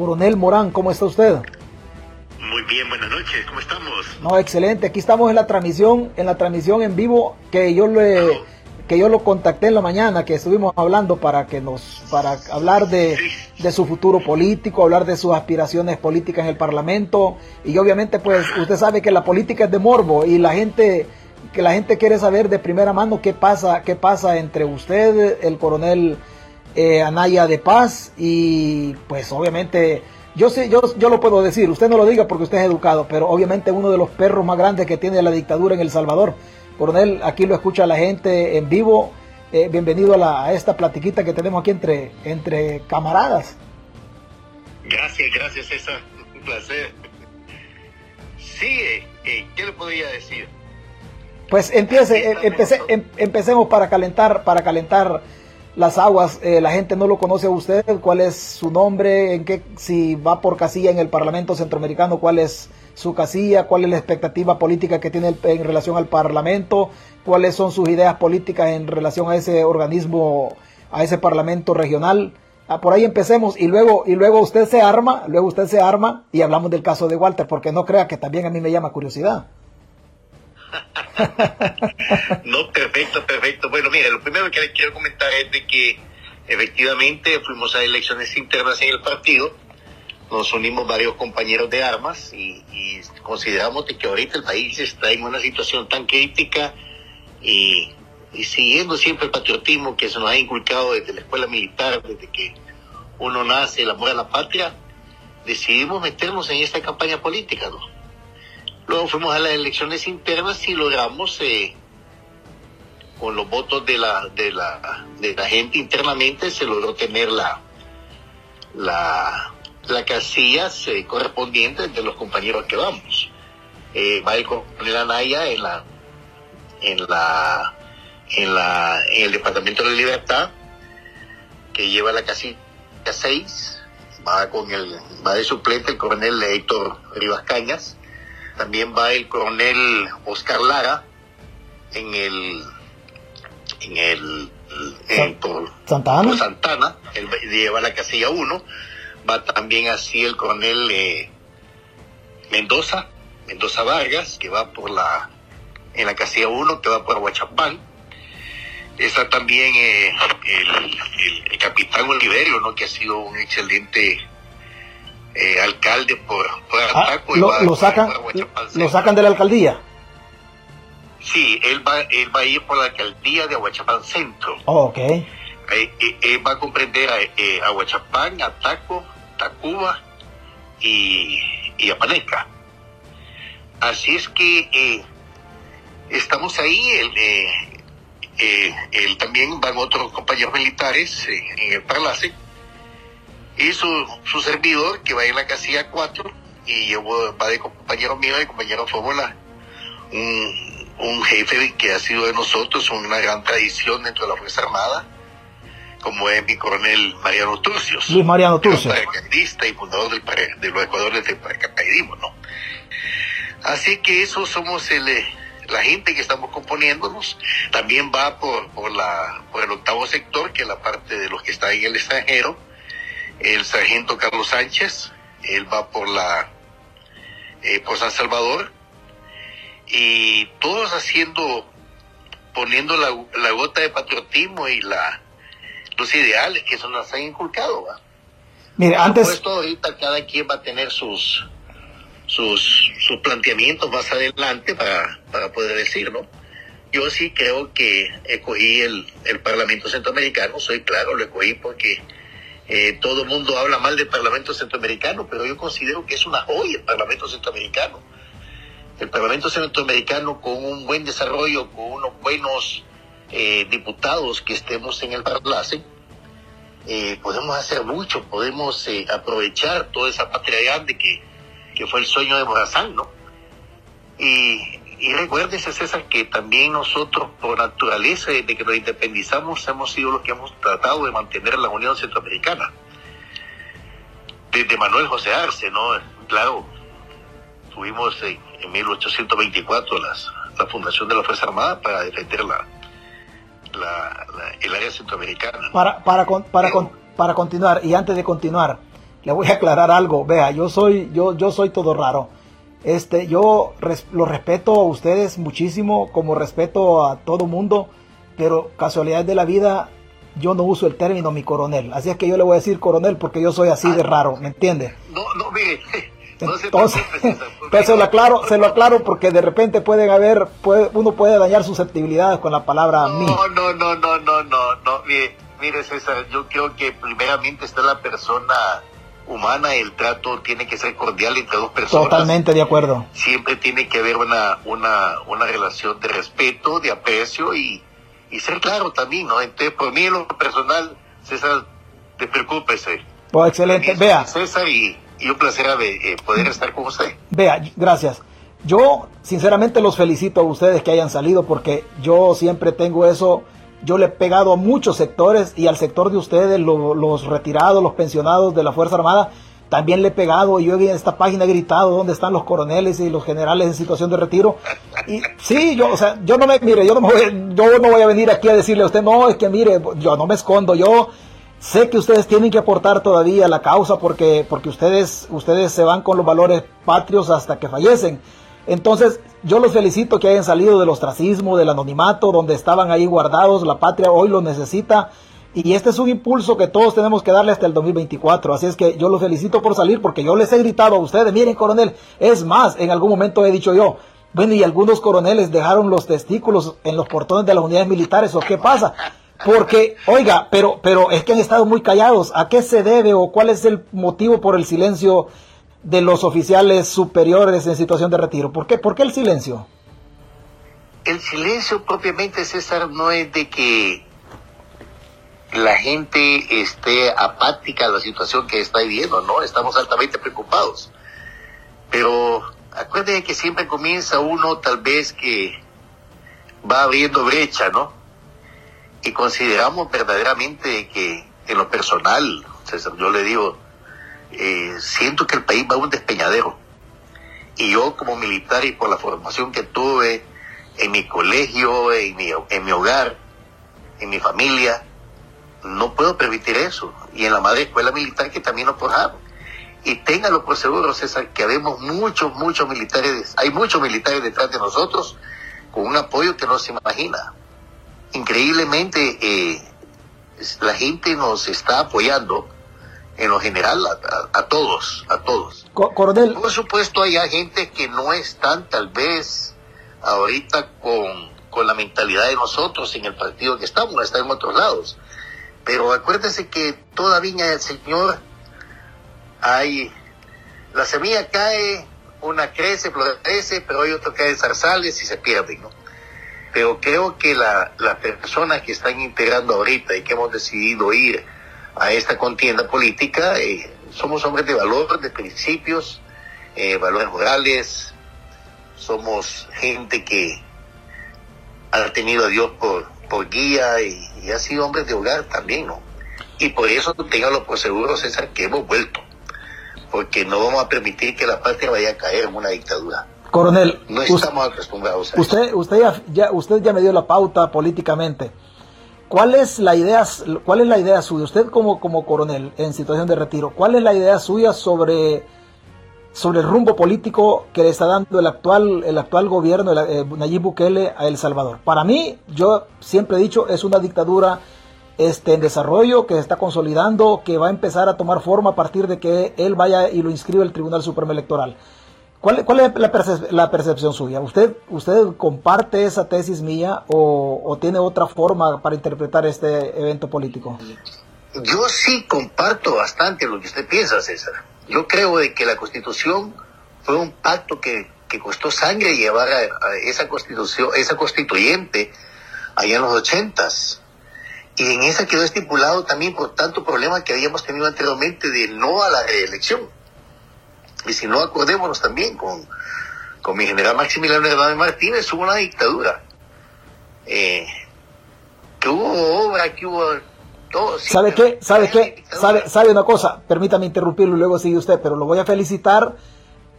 Coronel Morán, ¿cómo está usted? Muy bien, buenas noches, ¿cómo estamos? No, excelente. Aquí estamos en la transmisión, en la transmisión en vivo que yo le que yo lo contacté en la mañana, que estuvimos hablando para que nos para hablar de, de su futuro político, hablar de sus aspiraciones políticas en el Parlamento y obviamente pues usted sabe que la política es de morbo y la gente que la gente quiere saber de primera mano qué pasa, qué pasa entre usted, el coronel eh, Anaya de Paz y pues obviamente yo sé, yo, yo lo puedo decir, usted no lo diga porque usted es educado, pero obviamente uno de los perros más grandes que tiene la dictadura en El Salvador. Coronel, aquí lo escucha la gente en vivo. Eh, bienvenido a, la, a, esta platiquita que tenemos aquí entre, entre camaradas. Gracias, gracias César, un placer. Sí, eh, eh, ¿qué le podría decir? Pues empiece, empecé, em, empecemos para calentar, para calentar las aguas. Eh, la gente no lo conoce a usted. ¿Cuál es su nombre? ¿En qué, si va por casilla en el Parlamento Centroamericano, cuál es su casilla? ¿Cuál es la expectativa política que tiene en relación al Parlamento? ¿Cuáles son sus ideas políticas en relación a ese organismo, a ese Parlamento regional? Ah, por ahí empecemos y luego y luego usted se arma, luego usted se arma y hablamos del caso de Walter, porque no crea que también a mí me llama curiosidad. No, perfecto, perfecto. Bueno, mire, lo primero que le quiero comentar es de que efectivamente fuimos a elecciones internas en el partido, nos unimos varios compañeros de armas y, consideramos de que ahorita el país está en una situación tan crítica y, y siguiendo siempre el patriotismo que se nos ha inculcado desde la escuela militar, desde que uno nace, el amor a la patria, decidimos meternos en esta campaña política, ¿no? Luego fuimos a las elecciones internas y logramos, eh, con los votos de la, de, la, de la gente internamente, se logró tener la, la, la casillas eh, correspondientes de los compañeros que vamos. Eh, va el coronel Anaya en la, en la, en la, en el Departamento de Libertad, que lleva la casilla 6, va con el, va de suplente el coronel Héctor Rivas Cañas, también va el coronel Oscar Lara en el en el en, por, Santana, por Santana él lleva la casilla 1 va también así el coronel eh, Mendoza Mendoza Vargas que va por la en la casilla 1 que va por Huachapán. Está también eh, el, el, el, capitán Oliverio no que ha sido un excelente eh, alcalde por, por ah, Ataco. Lo, va, lo, sacan, lo sacan de la alcaldía. Sí, él va, él va a ir por la alcaldía de Aguachapán Centro. Oh, ok. Eh, eh, él va a comprender a Aguachapán, Ataco, Tacuba y, y Apaneca. Así es que estamos ahí. Él, él, también van otros compañeros militares en el Parlace y su, su servidor que va en la casilla 4 y yo va de compañero mío de compañero Fórmula. Un, un jefe que ha sido de nosotros una gran tradición dentro de la Fuerza Armada como es mi coronel Mariano Turcios. Luis Mariano Turcios. paracaidista y fundador del, de los ecuadores del paracaidismo ¿no? así que eso somos el la gente que estamos componiéndonos. También va por, por la por el octavo sector que es la parte de los que están en el extranjero el sargento Carlos Sánchez, él va por la eh, por San Salvador y todos haciendo poniendo la, la, gota de patriotismo y la los ideales que eso nos han inculcado ¿va? Antes supuesto, ahorita cada quien va a tener sus sus sus planteamientos más adelante para, para poder decir, ¿no? Yo sí creo que escogí el, el Parlamento Centroamericano, soy claro, lo escogí porque eh, todo el mundo habla mal del Parlamento Centroamericano, pero yo considero que es una joya el Parlamento Centroamericano. El Parlamento Centroamericano con un buen desarrollo, con unos buenos eh, diputados que estemos en el Parlace, eh, podemos hacer mucho, podemos aprovechar toda esa patria grande que, que fue el sueño de Morazán, ¿no? Y, y recuérdese, César, que también nosotros, por naturaleza, desde que nos independizamos, hemos sido los que hemos tratado de mantener la Unión Centroamericana. Desde Manuel José Arce, ¿no? Claro, tuvimos en, en 1824 las, la fundación de la Fuerza Armada para defender la, la, la el área centroamericana. Para, para, para, Pero, para continuar, y antes de continuar, le voy a aclarar algo. Vea, yo soy, yo, yo soy todo raro. Este, yo lo respeto a ustedes muchísimo, como respeto a todo mundo, pero casualidad de la vida, yo no uso el término mi coronel. Así es que yo le voy a decir coronel porque yo soy así de raro, ¿me entiende? No, no, mire. entonces, se lo aclaro, se lo aclaro porque de repente pueden haber, puede, uno puede dañar susceptibilidades con la palabra no, mí. No, no, no, no, no, no, mire, mire César, yo creo que primeramente está la persona humana, el trato tiene que ser cordial entre dos personas. Totalmente de acuerdo. Siempre tiene que haber una, una, una relación de respeto, de aprecio y, y ser claro también, ¿no? Entonces, por mí en lo personal, César, te preocúpese. Pues excelente, vea. César y, y un placer eh, poder estar con usted. Vea, gracias. Yo sinceramente los felicito a ustedes que hayan salido porque yo siempre tengo eso yo le he pegado a muchos sectores y al sector de ustedes, los retirados, los pensionados de la Fuerza Armada, también le he pegado yo en esta página he gritado dónde están los coroneles y los generales en situación de retiro. Y sí, yo, o sea, yo no me, mire, yo no me voy, yo no voy a venir aquí a decirle a usted, no, es que mire, yo no me escondo, yo sé que ustedes tienen que aportar todavía a la causa porque, porque ustedes, ustedes se van con los valores patrios hasta que fallecen. Entonces, yo los felicito que hayan salido del ostracismo, del anonimato, donde estaban ahí guardados, la patria hoy lo necesita. Y este es un impulso que todos tenemos que darle hasta el 2024. Así es que yo los felicito por salir porque yo les he gritado a ustedes, miren coronel, es más, en algún momento he dicho yo, bueno, y algunos coroneles dejaron los testículos en los portones de las unidades militares, ¿o qué pasa? Porque, oiga, pero, pero es que han estado muy callados. ¿A qué se debe o cuál es el motivo por el silencio de los oficiales superiores en situación de retiro. ¿Por qué? ¿Por qué el silencio? El silencio propiamente, César, no es de que la gente esté apática a la situación que está viviendo, ¿no? Estamos altamente preocupados. Pero acuérdense que siempre comienza uno tal vez que va abriendo brecha, ¿no? Y consideramos verdaderamente que en lo personal, César, yo le digo, eh, siento que el país va a un despeñadero. Y yo como militar y por la formación que tuve en mi colegio, en mi, en mi hogar, en mi familia, no puedo permitir eso. Y en la madre escuela militar que también nos forjaron. Y téngalo por seguro, César, que habemos muchos, muchos militares, hay muchos militares detrás de nosotros con un apoyo que no se imagina. Increíblemente, eh, la gente nos está apoyando en lo general a, todos, a todos. Por supuesto hay gente que no están tal vez ahorita con, con la mentalidad de nosotros en el partido que estamos, están en otros lados. Pero acuérdense que toda viña del Señor hay, la semilla cae, una crece, florece, pero hay otra cae en zarzales y se pierden, ¿no? Pero creo que la, las personas que están integrando ahorita y que hemos decidido ir a esta contienda política. Eh, somos hombres de valor, de principios, eh, valores morales, somos gente que ha tenido a Dios por, por guía y, ha sido hombres de hogar también, ¿no? Y por eso ténganlo por seguro, César, que hemos vuelto, porque no vamos a permitir que la patria vaya a caer en una dictadura. Coronel, no estamos acostumbrados a usted, Usted ya, usted ya me dio la pauta políticamente. ¿Cuál es la idea, cuál es la idea suya? Usted como, como coronel en situación de retiro, ¿cuál es la idea suya sobre, sobre el rumbo político que le está dando el actual, el actual gobierno, de eh, Nayib Bukele, a El Salvador? Para mí, yo siempre he dicho, es una dictadura este, en desarrollo, que se está consolidando, que va a empezar a tomar forma a partir de que él vaya y lo inscribe el Tribunal Supremo Electoral. ¿Cuál, es la, percepción suya? ¿Usted, ¿Usted comparte esa tesis mía o, tiene otra forma para interpretar este evento político? Yo sí comparto bastante lo que usted piensa, César. Yo creo de que la constitución fue un pacto que, costó sangre llevar a, esa constitución, esa constituyente allá en los ochentas. Y en esa quedó estipulado también por tanto problema que habíamos tenido anteriormente de no a la reelección y si no, acordémonos también con, con mi general Maximiliano Hernández Martínez, hubo una dictadura. Eh, que hubo obra, que hubo todo. ¿Sabe qué? ¿Sabe qué? ¿Sabe, ¿Sabe una cosa? Permítame interrumpirlo y luego sigue usted, pero lo voy a felicitar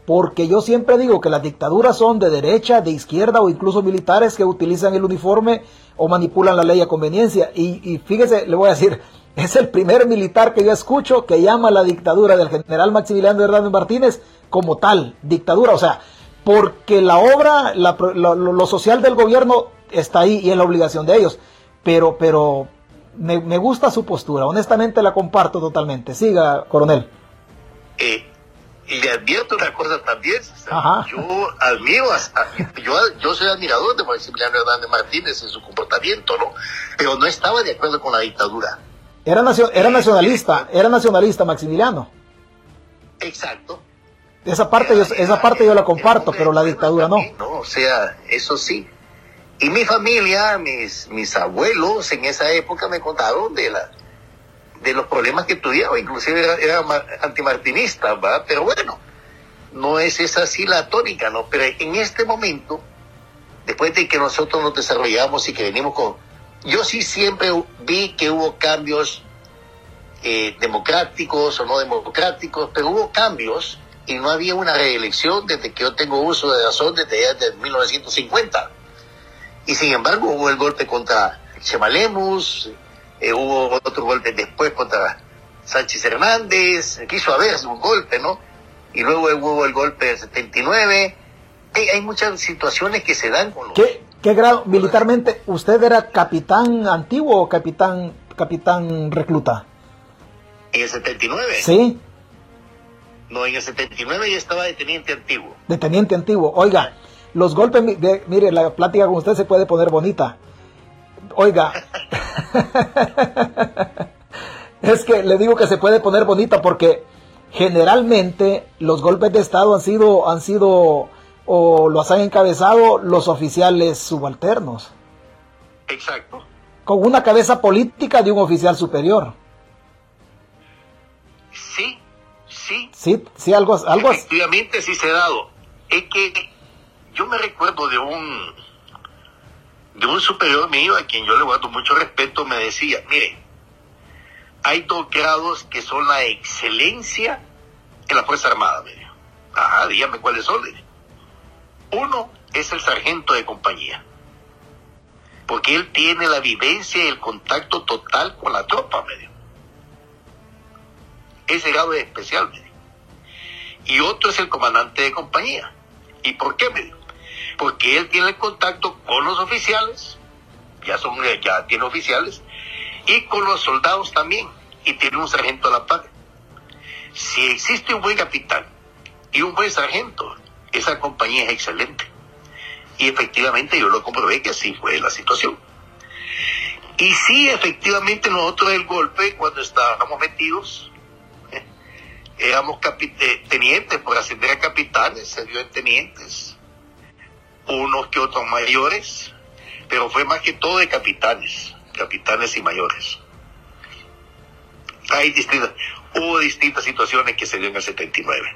porque yo siempre digo que las dictaduras son de derecha, de izquierda o incluso militares que utilizan el uniforme o manipulan la ley a conveniencia. Y, y fíjese, le voy a decir, es el primer militar que yo escucho que llama a la dictadura del general Maximiliano Hernández Martínez como tal, dictadura. O sea, porque la obra, lo, social del gobierno está ahí y es la obligación de ellos. Pero, pero me, gusta su postura, honestamente la comparto totalmente. Siga, coronel. Eh, y le advierto una cosa también, yo admiro, yo, yo soy admirador de Maximiliano Hernández Martínez en su comportamiento, ¿no? Pero no estaba de acuerdo con la dictadura. Era, era nacionalista, era nacionalista Maximiliano. Exacto. Esa parte, yo, esa parte yo la comparto, pero la dictadura no. No, o sea, eso sí. Y mi familia, mis, mis abuelos en esa época me contaron de la de los problemas que tuvieron, inclusive era, era antimartinista, ¿verdad? Pero bueno, no es esa así la tónica, ¿no? Pero en este momento, después de que nosotros nos desarrollamos y que venimos con... Yo sí siempre vi que hubo cambios eh, democráticos o no democráticos, pero hubo cambios y no había una reelección desde que yo tengo uso de razón desde, desde 1950. Y sin embargo hubo el golpe contra Chemalemus, eh, hubo otro golpe después contra Sánchez Hernández, quiso haber un golpe, ¿no? Y luego hubo el golpe del 79. Hay, hay muchas situaciones que se dan con los... ¿Qué, qué grado militarmente? ¿Usted era capitán antiguo o capitán, capitán recluta? En el 79. Sí. No, en el 79 ya estaba de teniente antiguo. De teniente antiguo. Oiga, los golpes, mire, la plática con usted se puede poner bonita. Oiga, es que le digo que se puede poner bonita porque generalmente los golpes de Estado han sido, han sido o los han encabezado los oficiales subalternos. Exacto. Con una cabeza política de un oficial superior. Sí, sí. Sí, sí, algo, algo Efectivamente sí se ha dado. Es que yo me recuerdo de un de un superior mío a quien yo le guardo mucho respeto me decía, mire, hay dos grados que son la excelencia en la Fuerza Armada. Me dijo. Ajá, dígame cuáles son. Uno es el sargento de compañía, porque él tiene la vivencia y el contacto total con la tropa, me dijo. Ese grado es especial, me dijo. Y otro es el comandante de compañía. ¿Y por qué, me dijo? porque él tiene el contacto con los oficiales, ya son ya tiene oficiales, y con los soldados también, y tiene un sargento a la par. Si existe un buen capitán y un buen sargento, esa compañía es excelente. Y efectivamente yo lo comprobé que así fue la situación. Y sí, efectivamente nosotros el golpe, cuando estábamos metidos, éramos eh, tenientes por ascender a capitanes, se dio en tenientes, unos que otros mayores, pero fue más que todo de capitanes, capitanes y mayores. Hay distintas, hubo distintas situaciones que se dio en el 79.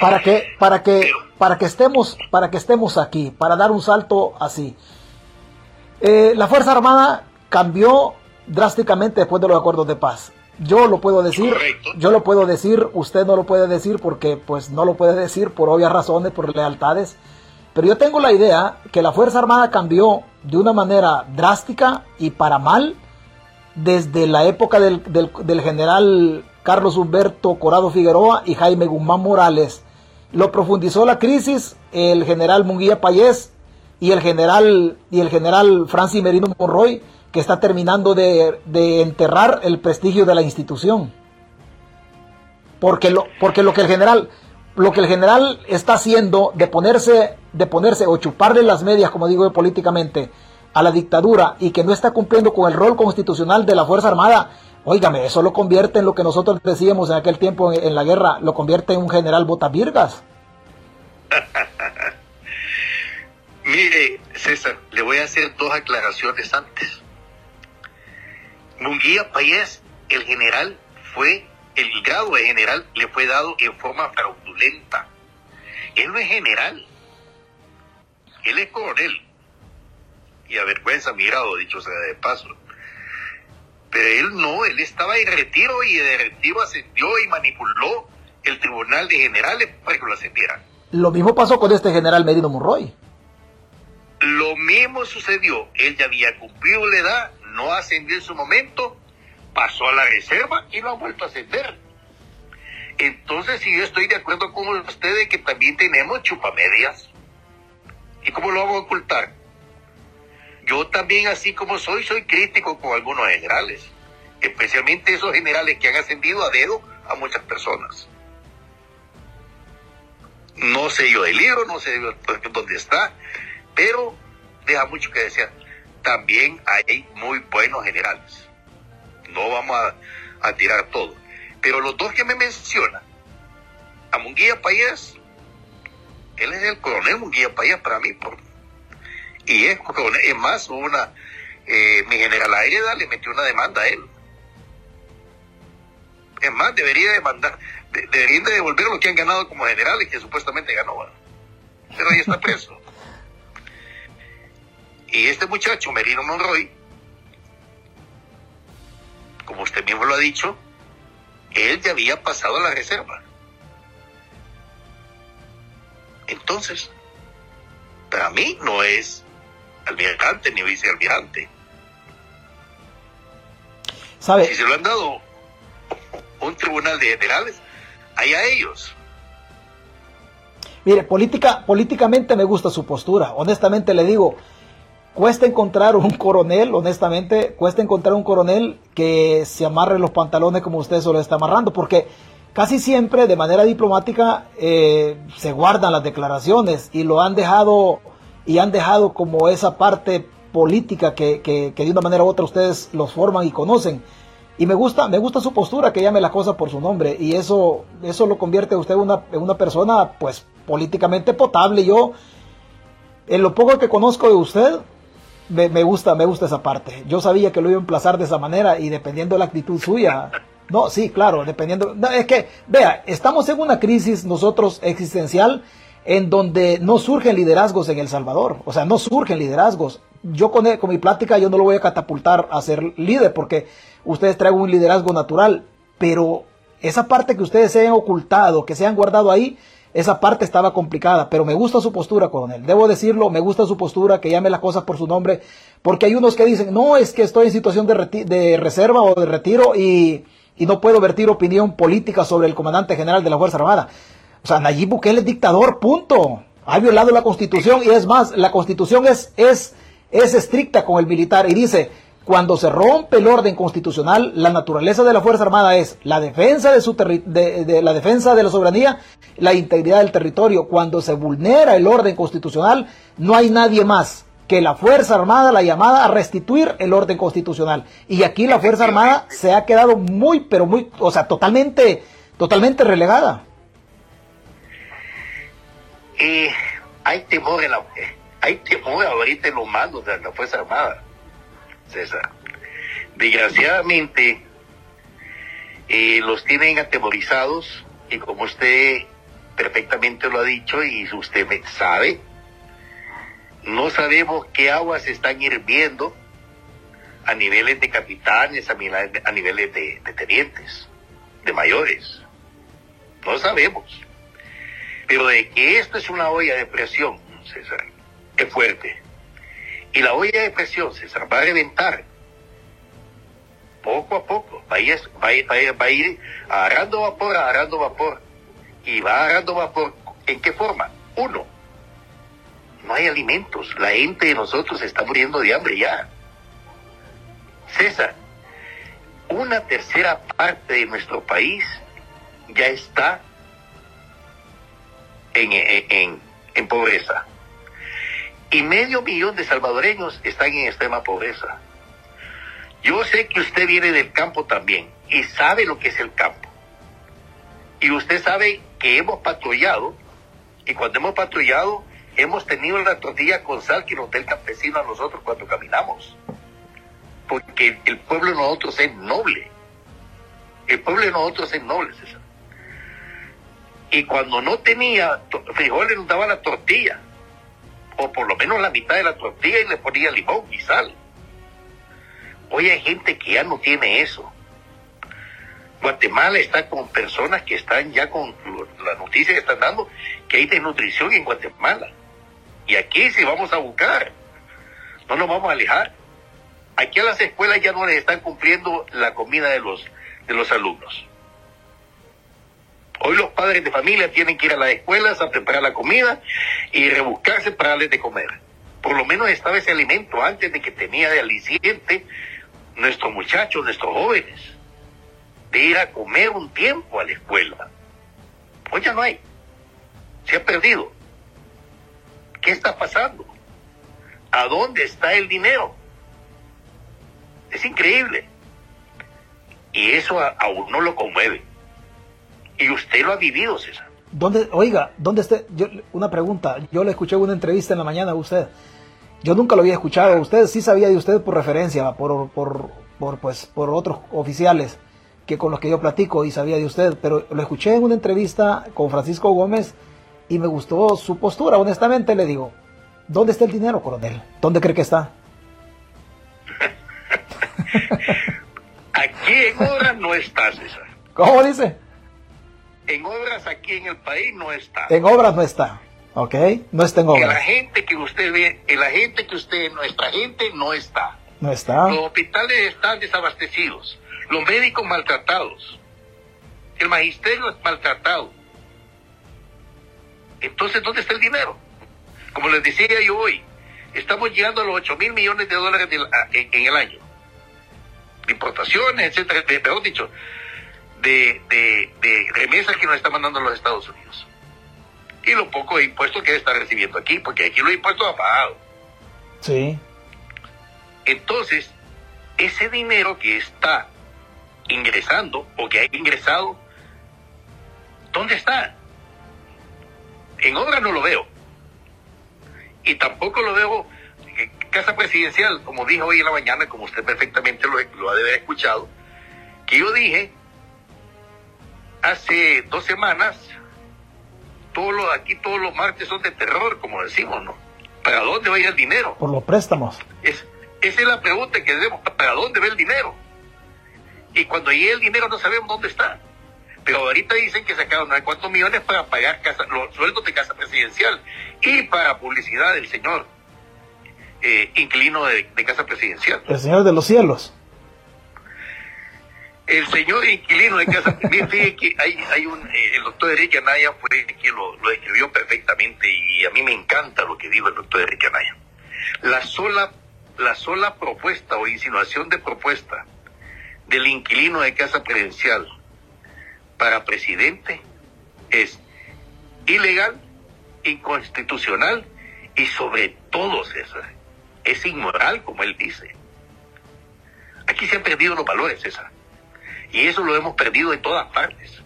Para que, para que, para que estemos, para que estemos aquí, para dar un salto así. Eh, la Fuerza Armada cambió drásticamente después de los acuerdos de paz. Yo lo puedo decir, yo lo puedo decir, usted no lo puede decir porque pues no lo puede decir por obvias razones, por lealtades. Pero yo tengo la idea que la Fuerza Armada cambió de una manera drástica y para mal desde la época del, general Carlos Humberto Corado Figueroa y Jaime Guzmán Morales. Lo profundizó la crisis el general Munguía Payés y el general, y el general Francis Merino Monroy, que está terminando de, de, enterrar el prestigio de la institución. Porque lo, porque lo que el general, lo que el general está haciendo de ponerse, de ponerse o chuparle las medias, como digo políticamente, a la dictadura y que no está cumpliendo con el rol constitucional de la Fuerza Armada, óigame, eso lo convierte en lo que nosotros decíamos en aquel tiempo en, la guerra, lo convierte en un general botavirgas. Mire, César, le voy a hacer dos aclaraciones antes. Munguía Payés, el general, fue el grado de general le fue dado en forma fraudulenta. Él no es general, él es coronel. Y avergüenza mi grado, dicho sea de paso. Pero él no, él estaba en retiro y de retiro ascendió y manipuló el tribunal de generales para que lo ascendieran. Lo mismo pasó con este general Medino Monroy. Lo mismo sucedió. Él ya había cumplido la edad, no ascendió en su momento pasó a la reserva y lo han vuelto a ascender. Entonces, si yo estoy de acuerdo con ustedes que también tenemos chupamedias. ¿Y cómo lo hago ocultar? Yo también, así como soy, soy crítico con algunos generales, especialmente esos generales que han ascendido a dedo a muchas personas. No sé yo el libro, no sé dónde está, pero deja mucho que desear. También hay muy buenos generales. No vamos a, tirar todo. Pero los dos que me mencionan, a Munguía Payés, él es el coronel Munguía Payés para mí, por, y es, es más, una, eh, mi general Aida le metió una demanda a él. Es más, debería demandar, deberían de devolver lo que han ganado como generales, que supuestamente ganó. Pero ahí está preso. y este muchacho, Merino Monroy, como usted mismo lo ha dicho, él ya había pasado a la reserva. Entonces, para mí no es almirante ni vicealmirante. ¿Sabe? Si se lo han dado un tribunal de generales, hay a ellos. Mire, política, políticamente me gusta su postura. Honestamente le digo, cuesta encontrar un coronel, honestamente, cuesta encontrar un coronel que se amarre los pantalones como usted se lo está amarrando, porque casi siempre de manera diplomática eh, se guardan las declaraciones y lo han dejado y han dejado como esa parte política que, que, de una manera u otra ustedes los forman y conocen. Y me gusta, me gusta su postura, que llame la cosa por su nombre. Y eso, eso lo convierte a usted en una, una persona, pues, políticamente potable. Yo, en lo poco que conozco de usted, me, gusta, me gusta esa parte. Yo sabía que lo iba a emplazar de esa manera y dependiendo de la actitud suya. No, sí, claro, dependiendo. es que, vea, estamos en una crisis nosotros existencial en donde no surgen liderazgos en El Salvador. O sea, no surgen liderazgos. Yo con, con mi plática yo no lo voy a catapultar a ser líder porque ustedes traen un liderazgo natural. Pero esa parte que ustedes se han ocultado, que se han guardado ahí, esa parte estaba complicada, pero me gusta su postura, coronel. Debo decirlo, me gusta su postura, que llame las cosas por su nombre, porque hay unos que dicen, no, es que estoy en situación de, de reserva o de retiro y, y, no puedo vertir opinión política sobre el comandante general de la Fuerza Armada. O sea, Nayib Bukele es dictador, punto. Ha violado la constitución y es más, la constitución es, es, es estricta con el militar y dice, cuando se rompe el orden constitucional, la naturaleza de la Fuerza Armada es la defensa de, su de, la defensa de la soberanía, la integridad del territorio. Cuando se vulnera el orden constitucional, no hay nadie más que la Fuerza Armada, la llamada a restituir el orden constitucional. Y aquí la Fuerza Armada se ha quedado muy, pero muy, o sea, totalmente, totalmente relegada. Y hay temor en la, hay temor ahorita en los mandos de la Fuerza Armada César. Desgraciadamente, eh, los tienen atemorizados y como usted perfectamente lo ha dicho y usted sabe, no sabemos qué aguas están hirviendo a niveles de capitanes, a niveles de, de tenientes, de mayores. No sabemos. Pero de que esto es una olla de presión, César, es fuerte. Y la olla de presión, César, va a reventar poco a poco. Va a ir, va a ir, agarrando vapor, agarrando vapor. Y va agarrando vapor. ¿En qué forma? Uno, no hay alimentos. La gente de nosotros está muriendo de hambre ya. César, una tercera parte de nuestro país ya está en, pobreza y medio millón de salvadoreños están en extrema pobreza. Yo sé que usted viene del campo también y sabe lo que es el campo. Y usted sabe que hemos patrullado y cuando hemos patrullado hemos tenido la tortilla con sal que nos da campesino a nosotros cuando caminamos. Porque el pueblo de nosotros es noble. El pueblo de nosotros es noble, César. Y cuando no tenía frijoles nos daba la tortilla o por lo menos la mitad de la tortilla y le ponía limón y sal. Hoy hay gente que ya no tiene eso. Guatemala está con personas que están ya con la noticia que están dando que hay desnutrición en Guatemala. Y aquí si vamos a buscar, no nos vamos a alejar. Aquí a las escuelas ya no les están cumpliendo la comida de los, de los alumnos. Hoy los padres de familia tienen que ir a las escuelas a preparar la comida y rebuscarse para darles de comer. Por lo menos estaba ese alimento antes de que tenía de aliciente nuestros muchachos, nuestros jóvenes, de ir a comer un tiempo a la escuela. Hoy ya no hay. Se ha perdido. ¿Qué está pasando? ¿A dónde está el dinero? Es increíble. Y eso a, uno lo conmueve. Y usted lo ha vivido, César. ¿Dónde, oiga, ¿dónde está? Yo, una pregunta. Yo le escuché una entrevista en la mañana a usted. Yo nunca lo había escuchado. Usted sí sabía de usted por referencia, por, por, por, pues, por otros oficiales que con los que yo platico y sabía de usted. Pero lo escuché en una entrevista con Francisco Gómez y me gustó su postura. Honestamente le digo, ¿dónde está el dinero, coronel? ¿Dónde cree que está? Aquí en obras no está, César. ¿Cómo dice? En obras aquí en el país no está. En obras no está. ¿Ok? No está en obras. la gente que usted ve, en la gente que usted, nuestra gente no está. No está. Los hospitales están desabastecidos. Los médicos maltratados. El magisterio es maltratado. Entonces, ¿dónde está el dinero? Como les decía yo hoy, estamos llegando a los 8 mil millones de dólares en, el año. Importaciones, etcétera, mejor dicho, de, de, remesas que nos están mandando los Estados Unidos. Y lo poco de impuestos que está recibiendo aquí, porque aquí los impuestos han pagado. Sí. Entonces, ese dinero que está ingresando o que ha ingresado, ¿dónde está? En obra no lo veo. Y tampoco lo veo en Casa Presidencial, como dijo hoy en la mañana, como usted perfectamente lo, lo ha de haber escuchado, que yo dije hace dos semanas, todos los, aquí todos los martes son de terror, como decimos, ¿no? ¿Para dónde va a ir el dinero? Por los préstamos. Es, esa es la pregunta que debemos, ¿para dónde va el dinero? Y cuando llegue el dinero no sabemos dónde está. Pero ahorita dicen que sacaron hay cuántos millones para pagar casa, los sueldos de casa presidencial y para publicidad del señor eh, inquilino de, casa presidencial. El señor de los cielos. El señor inquilino de casa fíjate que hay, hay un, eh, el doctor Enrique Anaya fue quien lo, lo escribió perfectamente y a mí me encanta lo que dijo el doctor Enrique Anaya. La sola, la sola propuesta o insinuación de propuesta del inquilino de casa presidencial para presidente es ilegal, inconstitucional y sobre todo, César, es inmoral, como él dice. Aquí se han perdido los valores, César. Y eso lo hemos perdido en todas partes.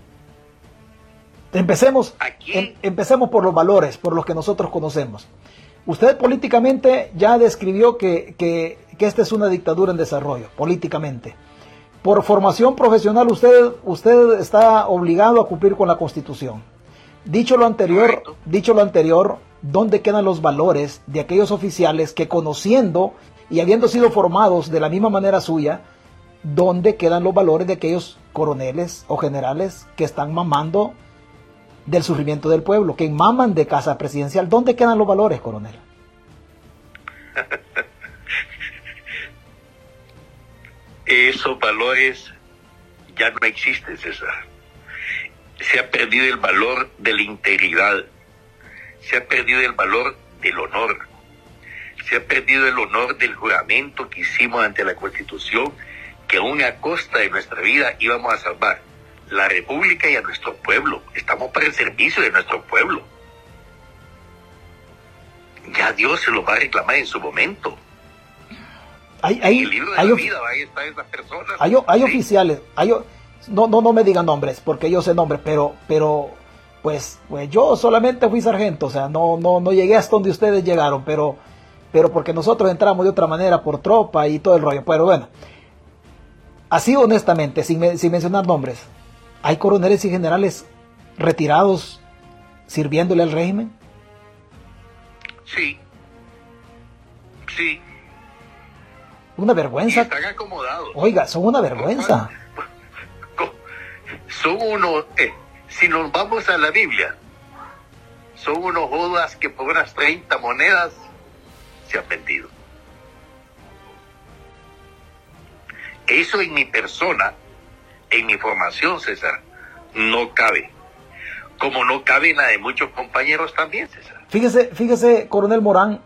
Empecemos, em, empecemos por los valores, por los que nosotros conocemos. Usted políticamente ya describió que, que, que esta es una dictadura en desarrollo, políticamente por formación profesional usted, usted está obligado a cumplir con la Constitución. Dicho lo anterior, dicho lo anterior, ¿dónde quedan los valores de aquellos oficiales que conociendo y habiendo sido formados de la misma manera suya, dónde quedan los valores de aquellos coroneles o generales que están mamando del sufrimiento del pueblo, que maman de casa presidencial? ¿Dónde quedan los valores, coronel? esos valores ya no existen, César. Se ha perdido el valor de la integridad, se ha perdido el valor del honor, se ha perdido el honor del juramento que hicimos ante la Constitución, que aún a costa de nuestra vida íbamos a salvar la República y a nuestro pueblo. Estamos para el servicio de nuestro pueblo. Ya Dios se lo va a reclamar en su momento. Hay, hay, hay, oficiales, hay, no, no, no me digan nombres, porque yo sé nombres, pero, pero pues, pues yo solamente fui sargento, o sea, no, no, no llegué hasta donde ustedes llegaron, pero, pero porque nosotros entramos de otra manera por tropa y todo el rollo. Pero bueno, así honestamente, sin, sin mencionar nombres, ¿hay coroneles y generales retirados sirviéndole al régimen? Sí, sí, una vergüenza. están acomodados. Oiga, son una vergüenza. Son unos, eh, si nos vamos a la Biblia, son unos jodas que por unas 30 monedas se han vendido. Eso en mi persona, en mi formación, César, no cabe. Como no cabe en la de muchos compañeros también, César. Fíjese, fíjese, coronel Morán,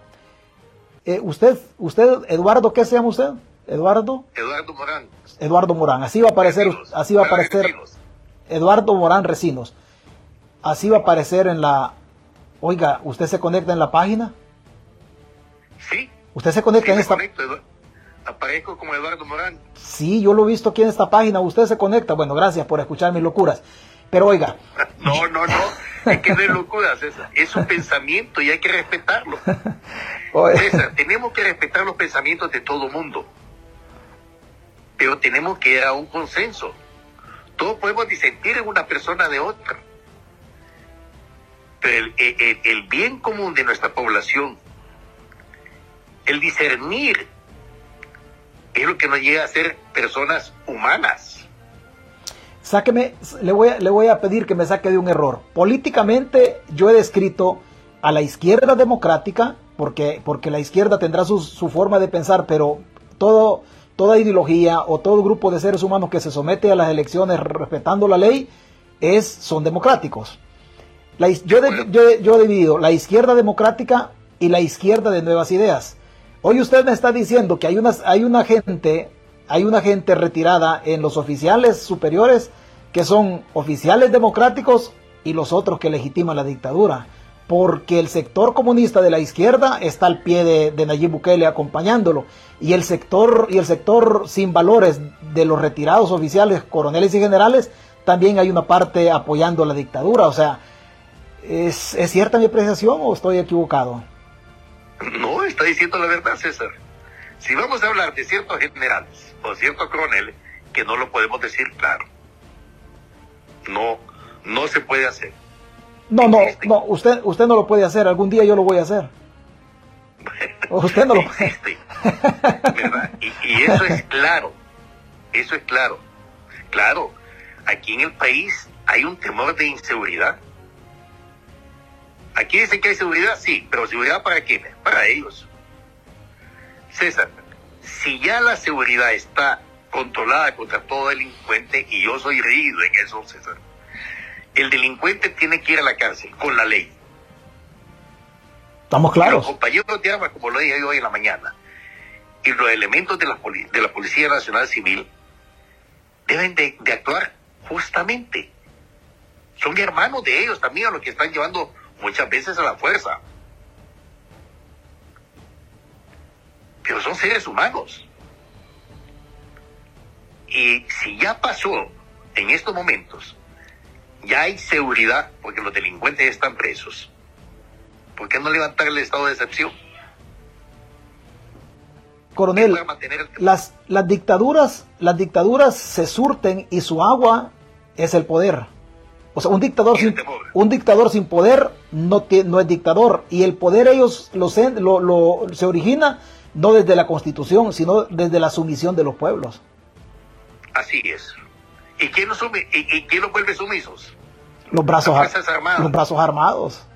eh, usted, usted, Eduardo, ¿qué se llama usted? Eduardo. Eduardo Morán. Eduardo Morán, así va a aparecer, así va a aparecer. Eduardo Morán Recinos. Así va a aparecer en la. Oiga, ¿usted se conecta en la página? Sí. ¿Usted se conecta en esta? Aparezco como Eduardo Morán. Sí, yo lo he visto aquí en esta página. Usted se conecta. Bueno, gracias por escuchar mis locuras. Pero oiga. no, no, no. Es que no es locura, César. Es un pensamiento y hay que respetarlo. César, tenemos que respetar los pensamientos de todo mundo. Pero tenemos que ir a un consenso. Todos podemos disentir en una persona de otra. Pero el, el bien común de nuestra población, el discernir, es lo que nos llega a ser personas humanas. Sáqueme, le voy, a, le voy a pedir que me saque de un error. Políticamente yo he descrito a la izquierda democrática, porque, porque la izquierda tendrá su, su forma de pensar, pero todo, toda ideología o todo grupo de seres humanos que se somete a las elecciones respetando la ley es, son democráticos. La, yo, yo, he dividido la izquierda democrática y la izquierda de nuevas ideas. Hoy usted me está diciendo que hay, unas, hay una gente, hay una gente retirada en los oficiales superiores que son oficiales democráticos y los otros que legitiman la dictadura porque el sector comunista de la izquierda está al pie de, Nayib Bukele acompañándolo y el sector y el sector sin valores de los retirados oficiales, coroneles y generales, también hay una parte apoyando la dictadura. O sea, ¿es, ¿es cierta mi apreciación o estoy equivocado? No, está diciendo la verdad, César. Si vamos a hablar de ciertos generales o ciertos coroneles, que no lo podemos decir claro. No, no se puede hacer. No, no, no, usted, usted no lo puede hacer, algún día yo lo voy a hacer. usted no lo puede. ¿verdad? Y, y, eso es claro, eso es claro. Claro, aquí en el país hay un temor de inseguridad. Aquí dicen que hay seguridad, sí, pero seguridad para quiénes? Para ellos. César, si ya la seguridad está controlada contra todo delincuente, y yo soy rígido en eso, César, el delincuente tiene que ir a la cárcel con la ley. Estamos claros. los compañeros de armas, como lo dije hoy en la mañana, y los elementos de la, de la Policía Nacional Civil deben de, actuar justamente. Son hermanos de ellos también a los que están llevando muchas veces a la fuerza. Pero son seres humanos. Y si ya pasó en estos momentos ya hay seguridad porque los delincuentes están presos. ¿Por qué no levantar el estado de excepción? Coronel, las, las dictaduras, las dictaduras se surten y su agua es el poder. O sea, un dictador, sin, un dictador sin poder no, no es dictador. Y el poder ellos lo, lo, se origina no desde la constitución, sino desde la sumisión de los pueblos. Así es. ¿Y quién los, y, quién los vuelve sumisos? Los brazos, armados. los brazos armados.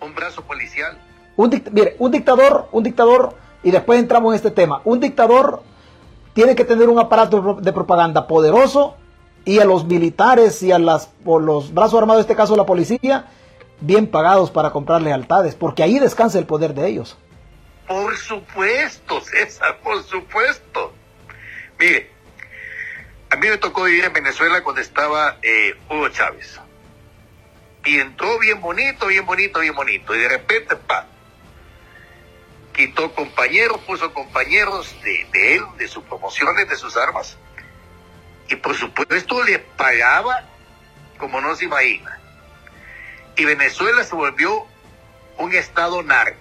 Un brazo policial. Un mire, un dictador, un dictador, y después entramos en este tema. Un dictador tiene que tener un aparato de propaganda poderoso y a los militares y a las, los brazos armados, en este caso la policía, bien pagados para comprar lealtades, porque ahí descansa el poder de ellos. Por supuesto, César, por supuesto. Mire, a mí me tocó vivir en Venezuela cuando estaba eh, Hugo Chávez. Y entró bien bonito, bien bonito, bien bonito. Y de repente, pa, quitó compañeros, puso compañeros de él, de sus promociones, de sus armas. Y por supuesto le pagaba como no se imagina. Y Venezuela se volvió un estado narco.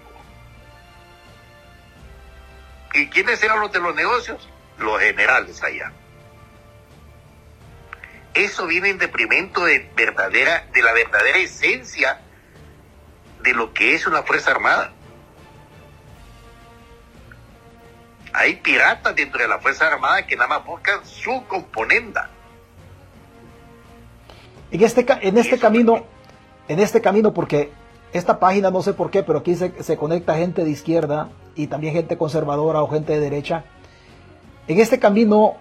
¿Y quiénes eran los de los negocios? Los generales allá. Eso viene en deprimento de, verdadera, de la verdadera esencia de lo que es una Fuerza Armada. Hay piratas dentro de la Fuerza Armada que nada más buscan su componenda. En este, en este camino, en este camino, porque esta página no sé por qué, pero aquí se, se conecta gente de izquierda y también gente conservadora o gente de derecha En este camino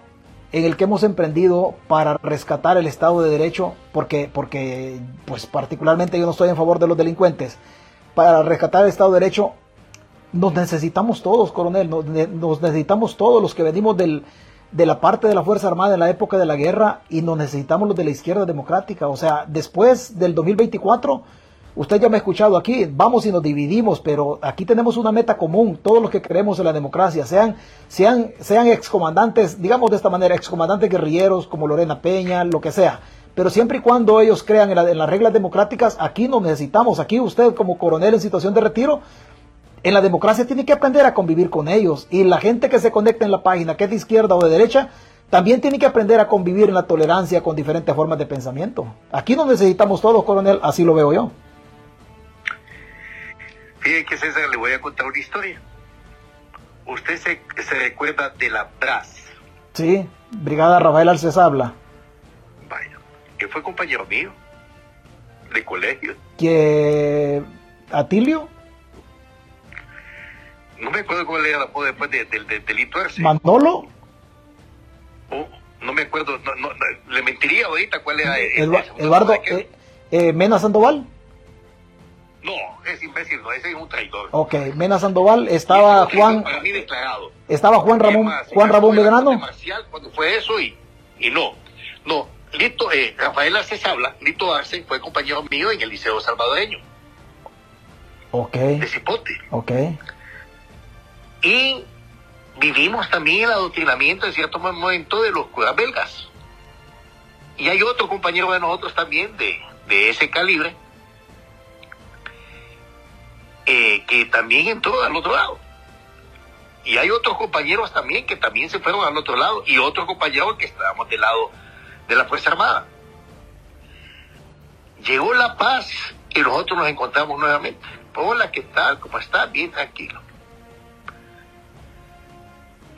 en el que hemos emprendido para rescatar el Estado de Derecho, porque, porque pues particularmente yo no estoy en favor de los delincuentes, para rescatar el Estado de Derecho nos necesitamos todos, coronel, nos, necesitamos todos los que venimos del, de la parte de la Fuerza Armada en la época de la guerra y nos necesitamos los de la izquierda democrática. O sea, después del 2024, usted ya me ha escuchado aquí, vamos y nos dividimos, pero aquí tenemos una meta común, todos los que creemos en la democracia, sean, sean, sean excomandantes, digamos de esta manera, excomandantes guerrilleros como Lorena Peña, lo que sea. Pero siempre y cuando ellos crean en, en las reglas democráticas, aquí nos necesitamos. Aquí usted como coronel en situación de retiro en la democracia tiene que aprender a convivir con ellos. Y la gente que se conecta en la página, que es de izquierda o de derecha, también tiene que aprender a convivir en la tolerancia con diferentes formas de pensamiento. Aquí no necesitamos todos, coronel, así lo veo yo. Fíjate que César, le voy a contar una historia. Usted se, recuerda de la BRAS. Sí, Brigada Rafael Alces habla. Vaya, que fue compañero mío de colegio. ¿Que Atilio? No me acuerdo cuál era el apodo después del de, delito Arce. ¿Manolo? Oh, no me acuerdo, no, no, le mentiría ahorita cuál era. El, Eduardo, eh, eh, Mena Sandoval. No, es imbécil, no, ese es un traidor. Ok, Mena Sandoval, estaba Juan. Para mí declarado. Estaba Juan Ramón, Juan Ramón Medrano. Marcial cuando fue eso y, y no. No, Lito, eh, Rafael Arce habla, Lito Arce fue compañero mío en el Liceo Salvadoreño. Ok. De Cipote. Ok. Y vivimos también el adoctrinamiento en cierto momento de los curas belgas. Y hay otro compañero de nosotros también de, ese calibre eh, que también entró al otro lado. Y hay otros compañeros también que también se fueron al otro lado y otros compañeros que estábamos del lado de la Fuerza Armada. Llegó la paz y nosotros nos encontramos nuevamente. Hola, ¿qué tal? ¿Cómo está? Bien tranquilo.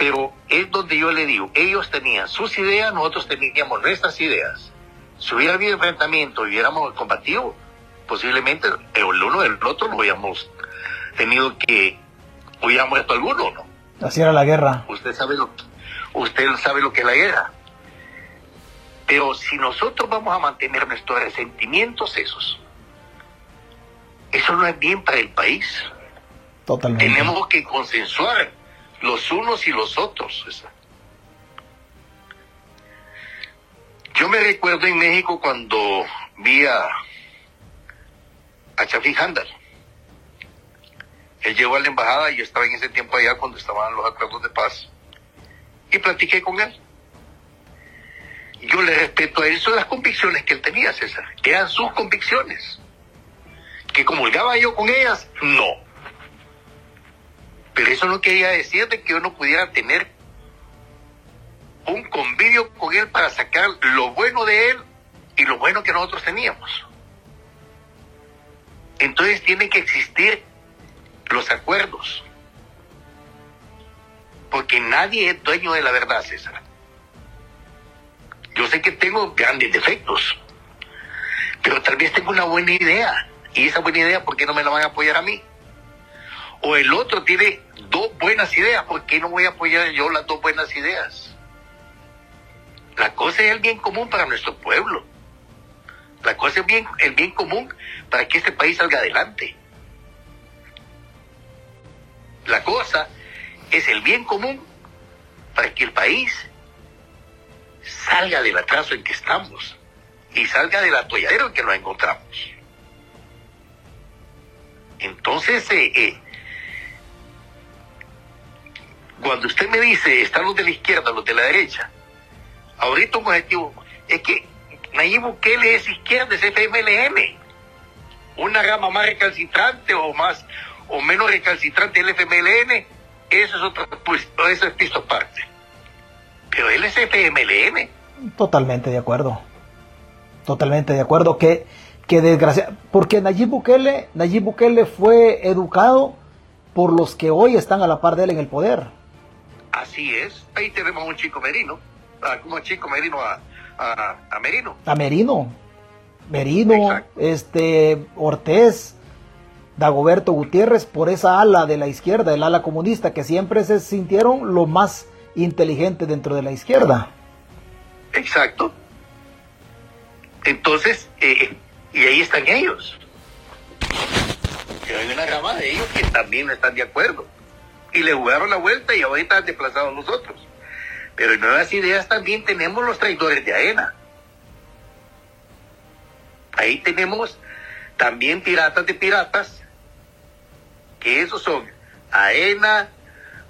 Pero es donde yo le digo, ellos tenían sus ideas, nosotros teníamos nuestras ideas. Si hubiera habido enfrentamiento y hubiéramos combatido, posiblemente el uno del otro no hubiéramos tenido que, hubiera muerto alguno, ¿no? Así era la guerra. Usted sabe lo, usted sabe lo que es la guerra. Pero si nosotros vamos a mantener nuestros resentimientos esos, eso no es bien para el país. Totalmente. Tenemos que consensuar los unos y los otros. Yo me recuerdo en México cuando vi a, a Chafi Handal. Él llegó a la embajada y yo estaba en ese tiempo allá cuando estaban los acuerdos de paz. Y platiqué con él. Yo le respeto a él, son las convicciones que él tenía, César. Eran sus convicciones. Que comulgaba yo con ellas, no. Pero eso no quería decir de que yo no pudiera tener un convivio con él para sacar lo bueno de él y lo bueno que nosotros teníamos. Entonces tienen que existir los acuerdos. Porque nadie es dueño de la verdad, César. Yo sé que tengo grandes defectos, pero tal vez tengo una buena idea. Y esa buena idea, ¿por qué no me la van a apoyar a mí? o el otro tiene dos buenas ideas, ¿por qué no voy a apoyar yo las dos buenas ideas? La cosa es el bien común para nuestro pueblo. La cosa es bien, el bien común para que este país salga adelante. La cosa es el bien común para que el país salga del atraso en que estamos y salga del atolladero en que nos encontramos. Entonces, eh, eh cuando usted me dice, están los de la izquierda, los de la derecha, ahorita un objetivo es que Nayib Bukele es izquierda, es FMLN. Una gama más recalcitrante o más o menos recalcitrante del FMLN, eso es otro pues, eso es pisto aparte. Pero él es FMLN. Totalmente de acuerdo. Totalmente de acuerdo que que desgracia porque Nayib Bukele, Nayib Bukele fue educado por los que hoy están a la par de él en el poder. Así es. Ahí tenemos un chico merino. Ah, como chico merino a, a, Merino. A Merino. Merino, este Ortiz, Dagoberto Gutiérrez, por esa ala de la izquierda, el ala comunista, que siempre se sintieron lo más inteligentes dentro de la izquierda. Exacto. Entonces, eh, y ahí están ellos. hay una rama de ellos que también no están de acuerdo. Y le jugaron la vuelta y ahorita han desplazado nosotros. Pero en Nuevas Ideas también tenemos los traidores de AENA. Ahí tenemos también piratas de piratas, que esos son AENA,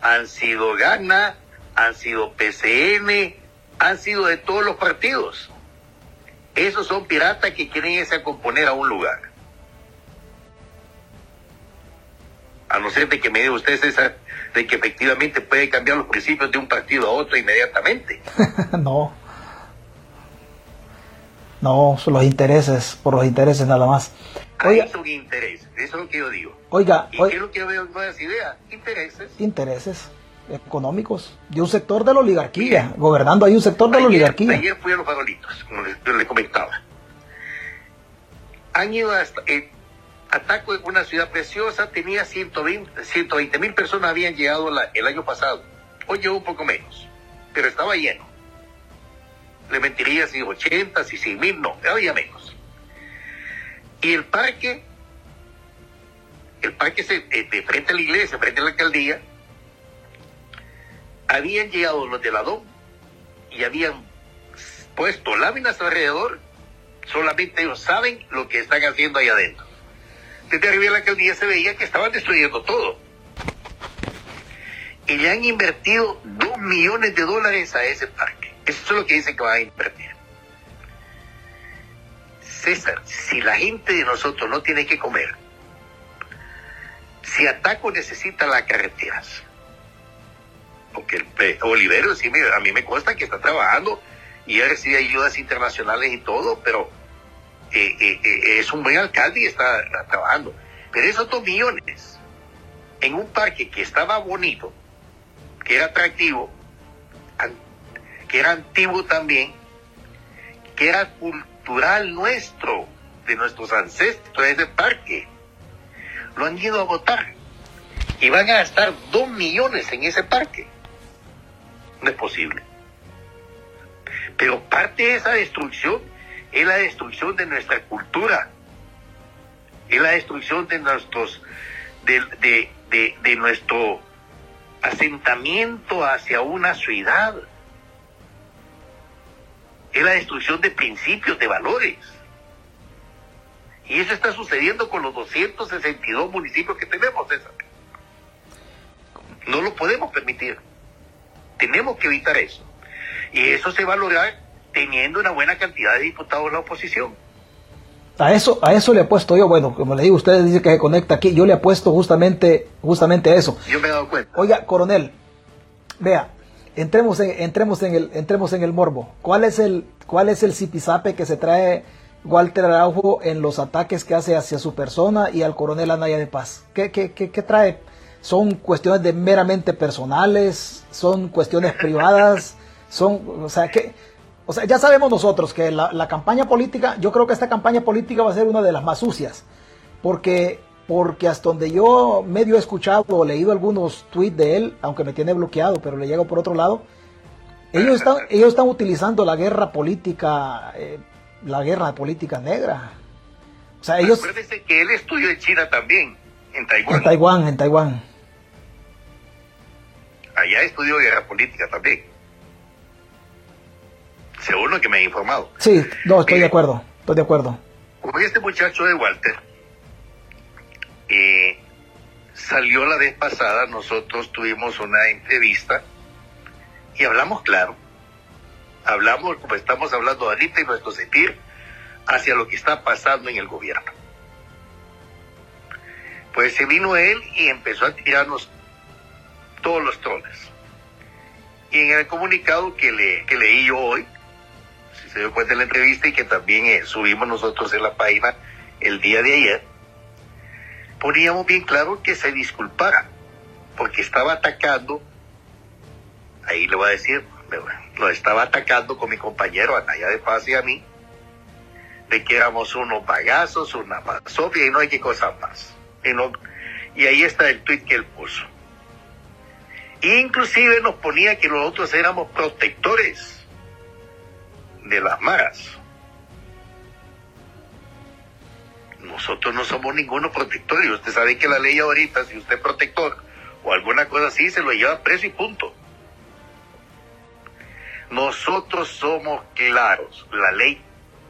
han sido GANA, han sido PCN, han sido de todos los partidos. Esos son piratas que quieren irse a componer a un lugar. A no ser de que me diga usted, César, de que efectivamente puede cambiar los principios de un partido a otro inmediatamente. no. No, son los intereses, por los intereses nada más. Oiga, son intereses, eso es lo que yo digo. Oiga, ¿y qué es lo que yo veo en nuevas ideas? Intereses. Intereses económicos de un sector de la oligarquía, gobernando ahí un sector de la oligarquía. Ayer fui a los farolitos, como les, comentaba. Han ido hasta, eh, Ataco una ciudad preciosa, tenía 120 mil personas habían llegado el año pasado. Hoy llegó un poco menos, pero estaba lleno. Le mentiría si 80, si 100 mil, no, había menos. Y el parque, el parque se, eh, de frente a la iglesia, frente a la alcaldía, habían llegado los de la DOM y habían puesto láminas alrededor, solamente ellos saben lo que están haciendo ahí adentro desde arriba de la alcaldía se veía que estaban destruyendo todo. Y le han invertido dos millones de dólares a ese parque. Eso es lo que dicen que van a invertir. César, si la gente de nosotros no tiene que comer, si Ataco necesita las carreteras, porque el Olivero a mí me consta que está trabajando y él recibe ayudas internacionales y todo, pero eh, eh, eh, es un buen alcalde y está, trabajando. Pero esos dos millones en un parque que estaba bonito, que era atractivo, que era antiguo también, que era cultural nuestro, de nuestros ancestros, ese parque, lo han ido a votar. Y van a gastar dos millones en ese parque. No es posible. Pero parte de esa destrucción es la destrucción de nuestra cultura, es la destrucción de nuestros, de, de, nuestro asentamiento hacia una ciudad, es la destrucción de principios, de valores. Y eso está sucediendo con los 262 municipios que tenemos, César. No lo podemos permitir. Tenemos que evitar eso. Y eso se va a lograr teniendo una buena cantidad de diputados en la oposición. A eso, a eso le apuesto yo, bueno, como le digo, ustedes dicen que se conecta aquí, yo le apuesto justamente, justamente a eso. Yo me he dado cuenta. Oiga, coronel, vea, entremos en, entremos en el, entremos en el morbo. ¿Cuál es el, cuál es el zipizape que se trae Walter Araujo en los ataques que hace hacia su persona y al coronel Anaya de Paz? ¿Qué, qué, qué, qué trae? ¿Son cuestiones de meramente personales? ¿Son cuestiones privadas? Son, o sea, ¿qué, o sea, ya sabemos nosotros que la, campaña política, yo creo que esta campaña política va a ser una de las más sucias, porque, porque hasta donde yo medio he escuchado o leído algunos tweets de él, aunque me tiene bloqueado, pero le llego por otro lado, ellos están, ellos están utilizando la guerra política, eh, la guerra política negra. O sea, ellos... Acuérdense que él estudió en China también, en Taiwán. En Taiwán, en Taiwán. Allá estudió guerra política también según lo que me ha informado. Sí, no, estoy de acuerdo, estoy de acuerdo. Con este muchacho de Walter, eh, salió la vez pasada, nosotros tuvimos una entrevista y hablamos claro. Hablamos como estamos hablando ahorita y nuestro sentir hacia lo que está pasando en el gobierno. Pues se vino él y empezó a tirarnos todos los troles. Y en el comunicado que, le, que leí yo hoy, se dio cuenta en la entrevista y que también eh, subimos nosotros en la página el día de ayer, poníamos bien claro que se disculpara, porque estaba atacando, ahí le voy a decir, lo estaba atacando con mi compañero Anaya de Paz a mí, de que éramos unos bagazos, una sofia y no hay qué cosa más. Y, ahí está el tweet que él puso. Inclusive nos ponía que nosotros éramos protectores de las maras. Nosotros no somos ninguno protector y usted sabe que la ley ahorita, si usted es protector o alguna cosa así, se lo lleva preso y punto. Nosotros somos claros, la ley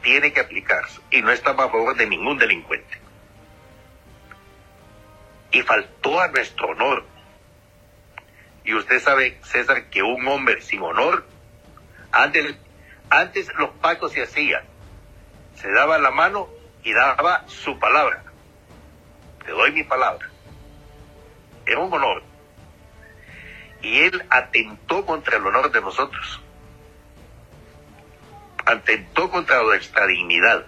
tiene que aplicarse y no estamos a favor de ningún delincuente. Y faltó a nuestro honor. Y usted sabe, César, que un hombre sin honor, antes, antes los pacos se hacían, se daba la mano y daba su palabra. Te doy mi palabra. Era un honor. Y él atentó contra el honor de nosotros atentó contra nuestra dignidad.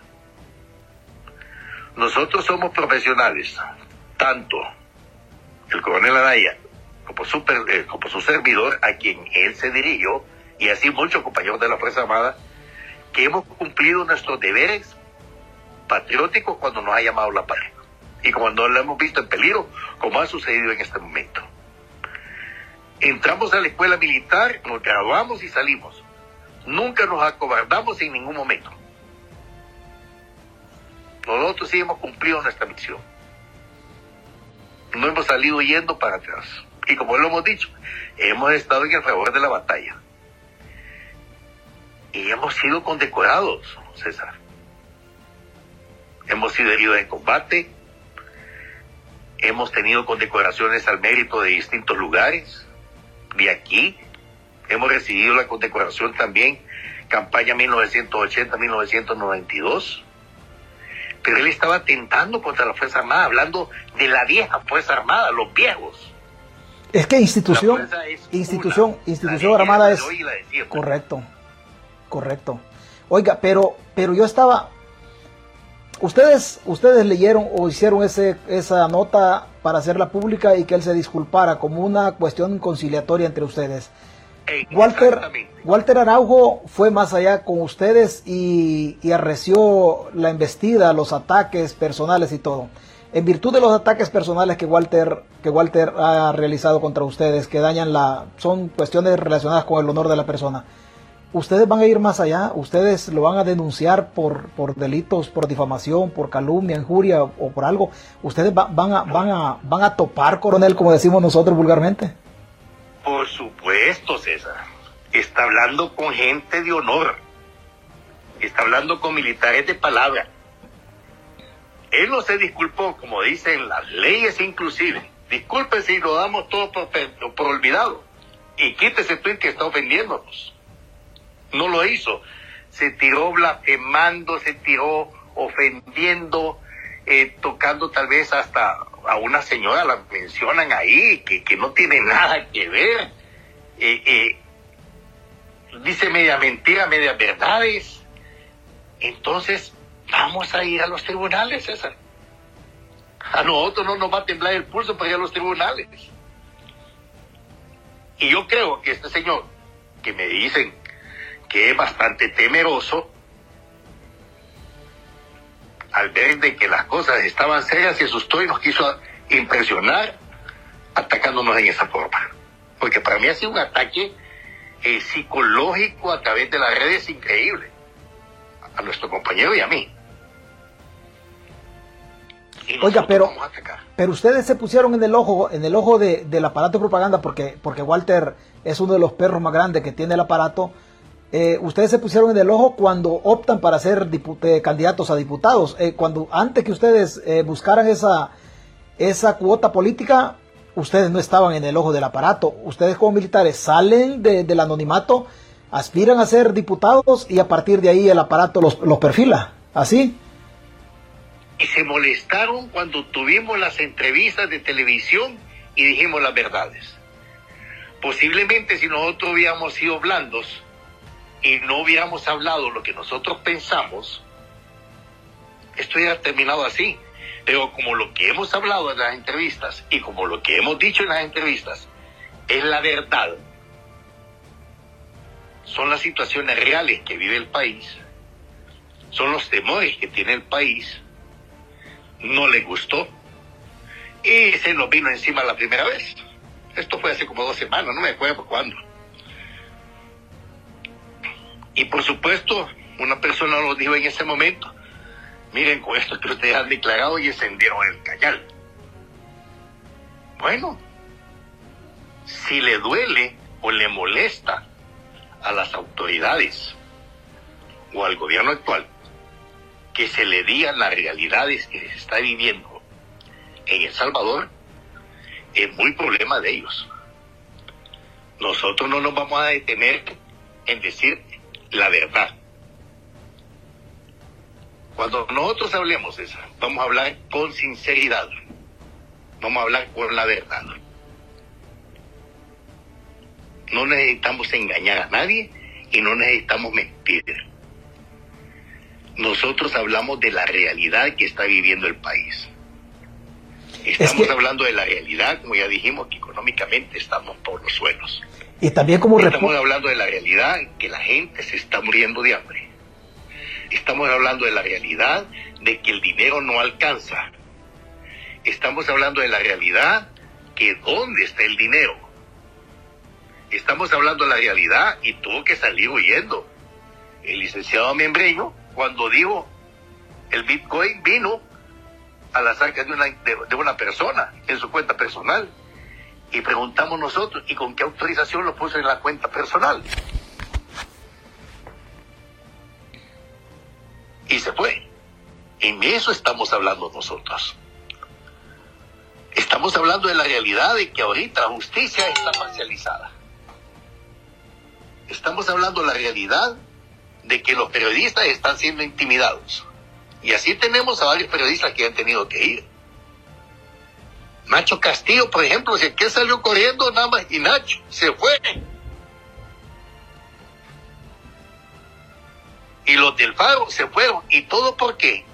Nosotros somos profesionales, tanto el coronel Araya como su, eh, como su servidor, a quien él se dirigió, y así muchos compañeros de la Fuerza Armada, que hemos cumplido nuestros deberes patrióticos cuando nos ha llamado la pared. Y cuando lo hemos visto en peligro, como ha sucedido en este momento. Entramos a la escuela militar, nos graduamos y salimos. Nunca nos acobardamos en ningún momento. Nosotros sí hemos cumplido nuestra misión. No hemos salido yendo para atrás. Y como lo hemos dicho, hemos estado en el favor de la batalla. Y hemos sido condecorados, César. Hemos sido heridos en combate. Hemos tenido condecoraciones al mérito de distintos lugares. De aquí Hemos recibido la condecoración también, campaña 1980-1992. Pero él estaba atentando contra la Fuerza Armada, hablando de la vieja Fuerza Armada, los viejos. Es que institución, institución, institución armada es correcto, correcto. Oiga, pero, pero yo estaba, ustedes, ustedes leyeron o hicieron ese, esa nota para hacerla pública y que él se disculpara como una cuestión conciliatoria entre ustedes. Walter, Walter Araujo fue más allá con ustedes y, arreció la embestida, los ataques personales y todo. En virtud de los ataques personales que Walter, que Walter ha realizado contra ustedes, que dañan la, son cuestiones relacionadas con el honor de la persona. Ustedes van a ir más allá, ustedes lo van a denunciar por, por delitos, por difamación, por calumnia, injuria o por algo. Ustedes van, a, van, a, van a topar, coronel, como decimos nosotros vulgarmente. Por supuesto, César. Está hablando con gente de honor. Está hablando con militares de palabra. Él no se disculpó, como dicen las leyes inclusive. Disculpe si lo damos todo por, olvidado. Y quítese tú que está ofendiéndonos. No lo hizo. Se tiró blasfemando, se tiró ofendiendo, eh, tocando tal vez hasta a una señora, la mencionan ahí, que, que no tiene nada que ver. Eh, eh, dice media mentira, media verdades. Entonces, vamos a ir a los tribunales, César. A nosotros no nos va a temblar el pulso para ir a los tribunales. Y yo creo que este señor, que me dicen que es bastante temeroso, al ver de que las cosas estaban serias, se asustó y nos quiso impresionar atacándonos en esa forma. Porque para mí ha sido un ataque eh, psicológico a través de las redes increíble a nuestro compañero y a mí. Oiga, pero, pero ustedes se pusieron en el ojo, en el ojo de, del aparato de propaganda porque, porque Walter es uno de los perros más grandes que tiene el aparato eh, ustedes se pusieron en el ojo cuando optan para ser eh, candidatos a diputados. Eh, cuando antes que ustedes buscaran esa, esa cuota política, ustedes no estaban en el ojo del aparato. Ustedes como militares salen del anonimato, aspiran a ser diputados y a partir de ahí el aparato los, los perfila. ¿Así? Y se molestaron cuando tuvimos las entrevistas de televisión y dijimos las verdades. Posiblemente si nosotros hubiéramos sido blandos, y no hubiéramos hablado lo que nosotros pensamos, esto hubiera terminado así. Pero como lo que hemos hablado en las entrevistas y como lo que hemos dicho en las entrevistas es la verdad, son las situaciones reales que vive el país, son los temores que tiene el país, no le gustó y se nos vino encima la primera vez. Esto fue hace como dos semanas, no me acuerdo cuándo. Y por supuesto, una persona nos dijo en ese momento, miren con esto que ustedes han declarado y encendieron el cañal. Bueno, si le duele o le molesta a las autoridades o al gobierno actual que se le digan las realidades que se está viviendo en El Salvador, es muy problema de ellos. Nosotros no nos vamos a detener en decir la verdad. Cuando nosotros hablemos eso, vamos a hablar con sinceridad. Vamos a hablar con la verdad. No necesitamos engañar a nadie y no necesitamos mentir. Nosotros hablamos de la realidad que está viviendo el país. Estamos hablando de la realidad, como ya dijimos, que económicamente estamos por los suelos. Y también como Estamos hablando de la realidad que la gente se está muriendo de hambre. Estamos hablando de la realidad de que el dinero no alcanza. Estamos hablando de la realidad que dónde está el dinero. Estamos hablando de la realidad y tuvo que salir huyendo. El licenciado Membreño, cuando dijo el Bitcoin vino a las arcas de una, de una persona en su cuenta personal. Y preguntamos nosotros, ¿y con qué autorización lo puso en la cuenta personal? Y se fue. En eso estamos hablando nosotros. Estamos hablando de la realidad de que ahorita la justicia está parcializada. Estamos hablando de la realidad de que los periodistas están siendo intimidados. Y así tenemos a varios periodistas que han tenido que ir. Nacho Castillo, por ejemplo, si que salió corriendo nada más y Nacho se fue. Y los del Faro se fueron. ¿Y todo por qué?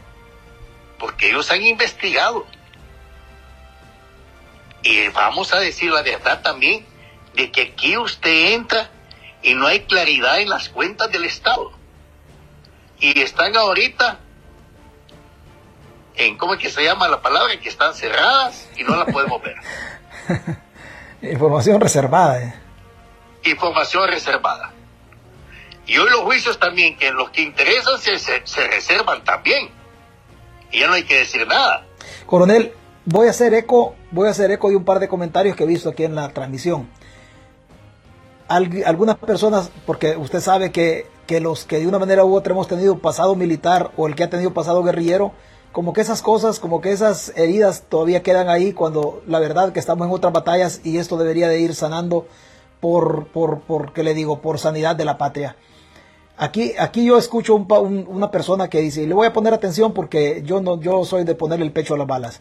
Porque ellos han investigado. Y vamos a decir la verdad también de que aquí usted entra y no hay claridad en las cuentas del Estado. Y están ahorita en, ¿cómo es que se llama la palabra? Que están cerradas y no la podemos ver. Información reservada. Eh. Información reservada. Y hoy los juicios también, que los que interesan se, se, reservan también. Y ya no hay que decir nada. Coronel, voy a hacer eco, voy a hacer eco de un par de comentarios que he visto aquí en la transmisión. algunas personas, porque usted sabe que, que los que de una manera u otra hemos tenido pasado militar o el que ha tenido pasado guerrillero, como que esas cosas, como que esas heridas todavía quedan ahí cuando la verdad que estamos en otras batallas y esto debería de ir sanando por, por, por ¿qué le digo? Por sanidad de la patria. Aquí, aquí yo escucho un, una persona que dice, y le voy a poner atención porque yo no, yo soy de ponerle el pecho a las balas.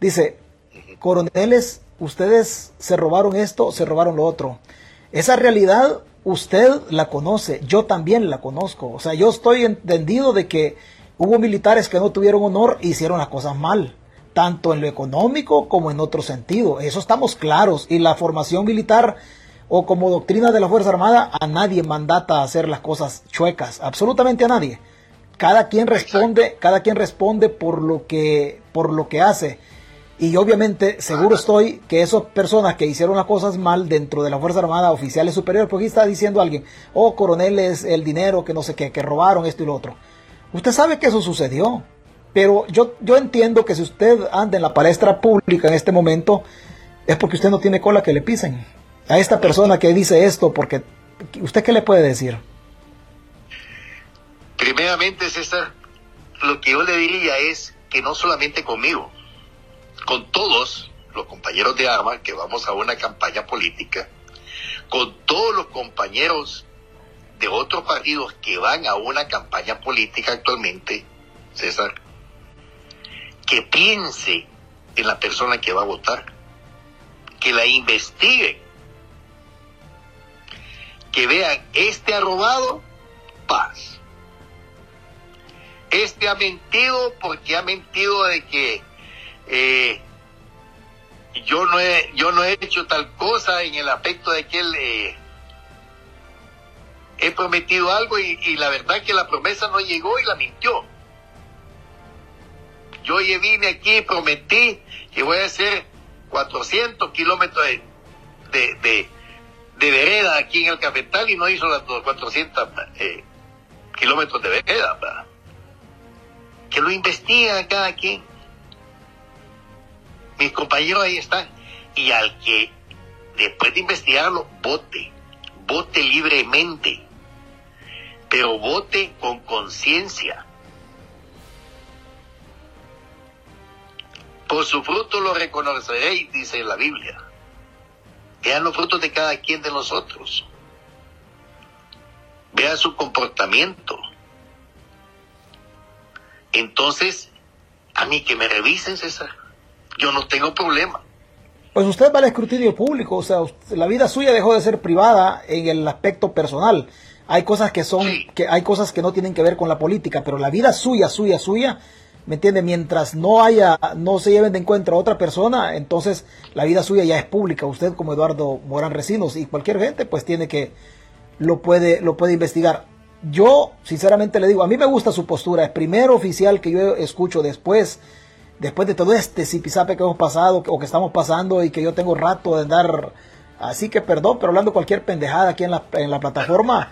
Dice, coroneles, ustedes se robaron esto, se robaron lo otro. Esa realidad usted la conoce, yo también la conozco. O sea, yo estoy entendido de que Hubo militares que no tuvieron honor e hicieron las cosas mal, tanto en lo económico como en otro sentido. Eso estamos claros. Y la formación militar o como doctrina de la Fuerza Armada, a nadie mandata a hacer las cosas chuecas, absolutamente a nadie. Cada quien responde, cada quien responde por lo que, por lo que hace. Y obviamente seguro estoy que esas personas que hicieron las cosas mal dentro de la Fuerza Armada, oficiales superiores, porque aquí está diciendo alguien, oh coroneles, el dinero, que no sé qué, que robaron esto y lo otro. Usted sabe que eso sucedió, pero yo, yo entiendo que si usted anda en la palestra pública en este momento, es porque usted no tiene cola que le pisen. A esta persona que dice esto, porque ¿usted qué le puede decir? Primeramente, César, lo que yo le diría es que no solamente conmigo, con todos los compañeros de armas que vamos a una campaña política, con todos los compañeros de otros partidos que van a una campaña política actualmente, César, que piense en la persona que va a votar, que la investigue, que vean, este ha robado, paz. Este ha mentido porque ha mentido de que eh, yo no he yo no he hecho tal cosa en el aspecto de que él eh, he prometido algo y, la verdad que la promesa no llegó y la mintió. Yo ya vine aquí y prometí que voy a hacer 400 kilómetros de, de, vereda aquí en el cafetal y no hizo las 400 eh, kilómetros de vereda. Que lo investiga cada quien. Mis compañeros ahí están. Y al que después de investigarlo, vote. Vote libremente. Pero vote con conciencia. Por su fruto lo reconoceréis, dice la Biblia. Vean los frutos de cada quien de nosotros. Vean su comportamiento. Entonces, a mí que me revisen, César. Yo no tengo problema. Pues usted va al escrutinio público, o sea, la vida suya dejó de ser privada en el aspecto personal. Hay cosas que son, que hay cosas que no tienen que ver con la política, pero la vida suya, suya, suya, ¿me entiende? Mientras no haya, no se lleven de encuentro a otra persona, entonces la vida suya ya es pública. Usted como Eduardo Morán Recinos y cualquier gente, pues tiene que, lo puede, lo puede investigar. Yo, sinceramente le digo, a mí me gusta su postura. Es primero oficial que yo escucho después, después de todo este zipizape que hemos pasado o que estamos pasando y que yo tengo rato de dar, así que perdón, pero hablando cualquier pendejada aquí en la, en la plataforma,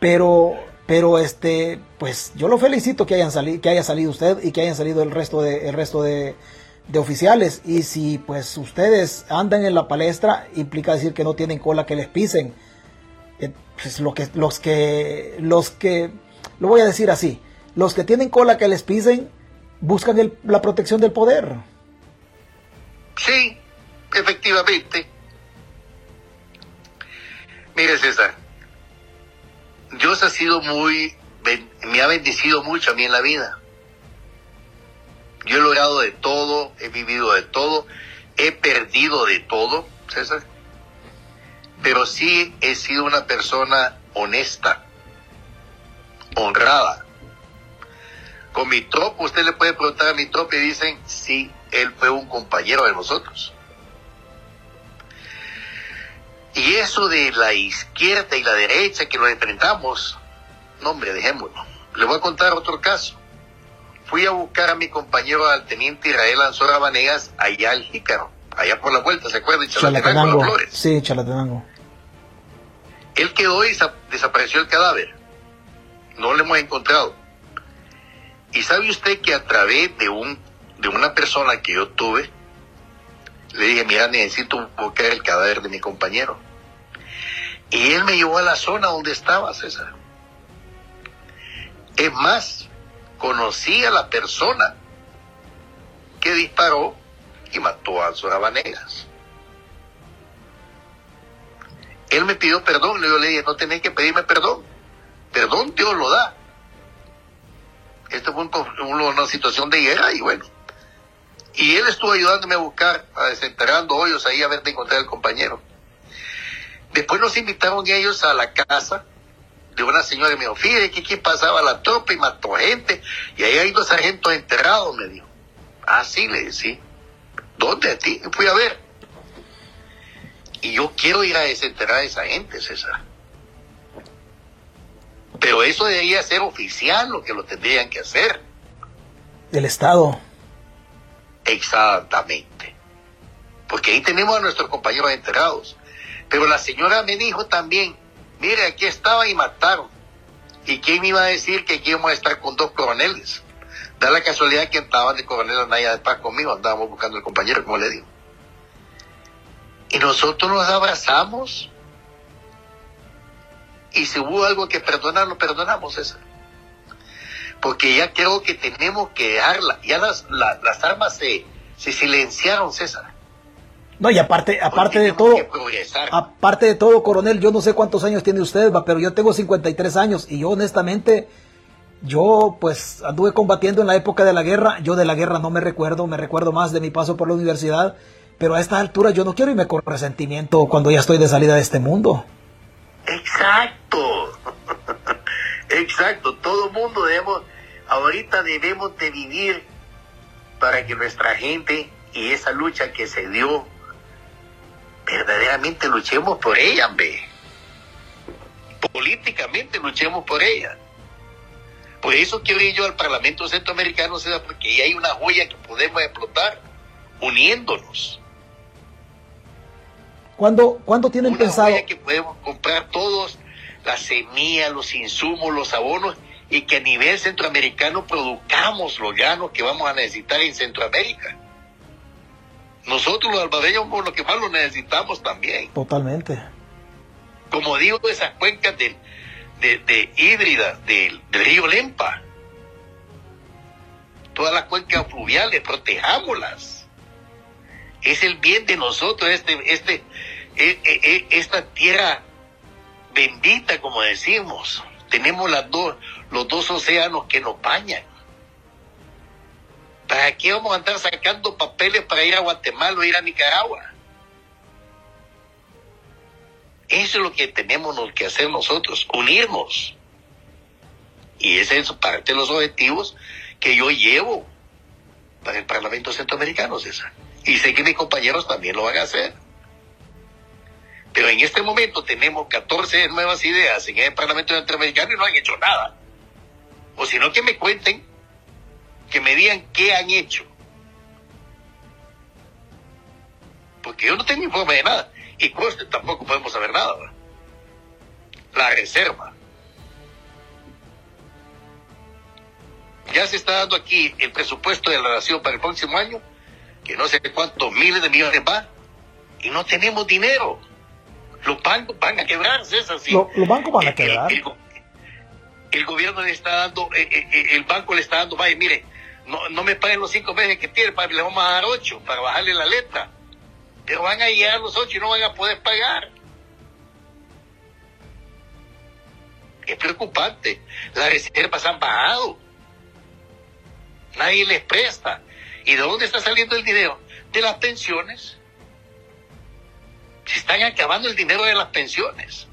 pero pero este, pues yo lo felicito que hayan salido, que haya salido usted y que hayan salido el resto de, el resto de, oficiales. Y si pues ustedes andan en la palestra, implica decir que no tienen cola que les pisen. Eh, pues lo que, los que, los que, lo voy a decir así, los que tienen cola que les pisen, buscan la protección del poder. Sí, efectivamente. Mire César, Dios ha sido muy, me ha bendecido mucho a mí en la vida. Yo he logrado de todo, he vivido de todo, he perdido de todo, César. Pero sí he sido una persona honesta, honrada. Con mi tropo, usted le puede preguntar a mi tropo y dicen, sí, él fue un compañero de nosotros. Y eso de la izquierda y la derecha que nos enfrentamos, no hombre, dejémoslo. Le voy a contar otro caso. Fui a buscar a mi compañero al teniente Israel Anzora Vanegas allá al Jícaro, allá por la vuelta, ¿se acuerdan? Chalatenango. Sí, Chalatenango. Él quedó y desapareció el cadáver. No lo hemos encontrado. Y sabe usted que a través de un de una persona que yo tuve, le dije, mira, necesito buscar el cadáver de mi compañero. Y él me llevó a la zona donde estaba, César. Es más, conocí a la persona que disparó y mató a Zorabanegas. Él me pidió perdón, yo le dije, no tenés que pedirme perdón. Perdón Dios lo da. Esto fue una situación de guerra y bueno, y él estuvo ayudándome a buscar, a desenterrando hoyos ahí a ver de encontrar al compañero. Después nos invitaron ellos a la casa de una señora y me dijo, fíjate que aquí pasaba la tropa y mató gente y ahí hay dos sargentos enterrados, me dijo. Ah, sí, le decía. ¿Dónde a ti? Fui a ver. Y yo quiero ir a desenterrar a esa gente, César. Pero eso debería ser oficial, lo que lo tendrían que hacer. Del Estado. Exactamente. Porque ahí tenemos a nuestros compañeros enterrados. Pero la señora me dijo también, mire, aquí estaba y mataron. ¿Y quién me iba a decir que aquí íbamos a estar con dos coroneles? Da la casualidad que estaban de coronel Anaya de Paz conmigo, andábamos buscando al compañero, como le digo. Y nosotros nos abrazamos. Y si hubo algo que perdonar, lo perdonamos, César porque ya creo que tenemos que dejarla. Ya las, las armas se, se silenciaron, César. No, y aparte, aparte de todo, aparte de todo, coronel, yo no sé cuántos años tiene usted, pero yo tengo 53 años y yo honestamente, yo pues anduve combatiendo en la época de la guerra, yo de la guerra no me recuerdo, me recuerdo más de mi paso por la universidad, pero a esta altura yo no quiero irme con resentimiento cuando ya estoy de salida de este mundo. Exacto, exacto, todo mundo debemos ahorita debemos de vivir para que nuestra gente y esa lucha que se dio, verdaderamente luchemos por ella, ve. Políticamente luchemos por ella. Por eso quiero ir yo al Parlamento Centroamericano, porque ahí hay una joya que podemos explotar uniéndonos. ¿Cuándo, ¿cuándo tienen Una pensado? que podemos comprar todos, la semilla, los insumos, los abonos, y que a nivel centroamericano produzcamos los llanos que vamos a necesitar en Centroamérica. Nosotros los albadeños somos los que más lo necesitamos también. Totalmente. Como digo, esas cuencas del- de, de híbrida del, del río Lempa. Todas las cuencas fluviales, protejámoslas. Es el bien de nosotros, este, este, esta tierra bendita, como decimos. Tenemos las dos, los dos océanos que nos bañan. ¿Para qué vamos a andar sacando papeles para ir a Guatemala o ir a Nicaragua? Eso es lo que tenemos que hacer nosotros, unirnos. Y ese es parte de los objetivos que yo llevo para el Parlamento Centroamericano, César. Y sé que mis compañeros también lo van a hacer. Pero en este momento tenemos 14 nuevas ideas en el Parlamento Centroamericano y no han hecho nada. O si no, que me cuenten, que me digan qué han hecho. Porque yo no tengo informe de nada. Y coste tampoco podemos saber nada. La reserva. Ya se está dando aquí el presupuesto de la nación para el próximo año, que no sé cuántos miles de millones va, y no tenemos dinero. Los bancos van a quebrar, César. sí. Lo- los bancos van a quebrar. El, el go- el gobierno le está dando, eh, eh, eh, el banco le está dando, vaya, mire, no, no me paguen los cinco meses que tiene, pa- le vamos a dar ocho para bajarle la letra. Pero van a llegar los ocho y no van a poder pagar. Es preocupante. Las reservas han bajado. Nadie les presta. ¿Y de dónde está saliendo el dinero? De las pensiones. Se están acabando el dinero de las pensiones.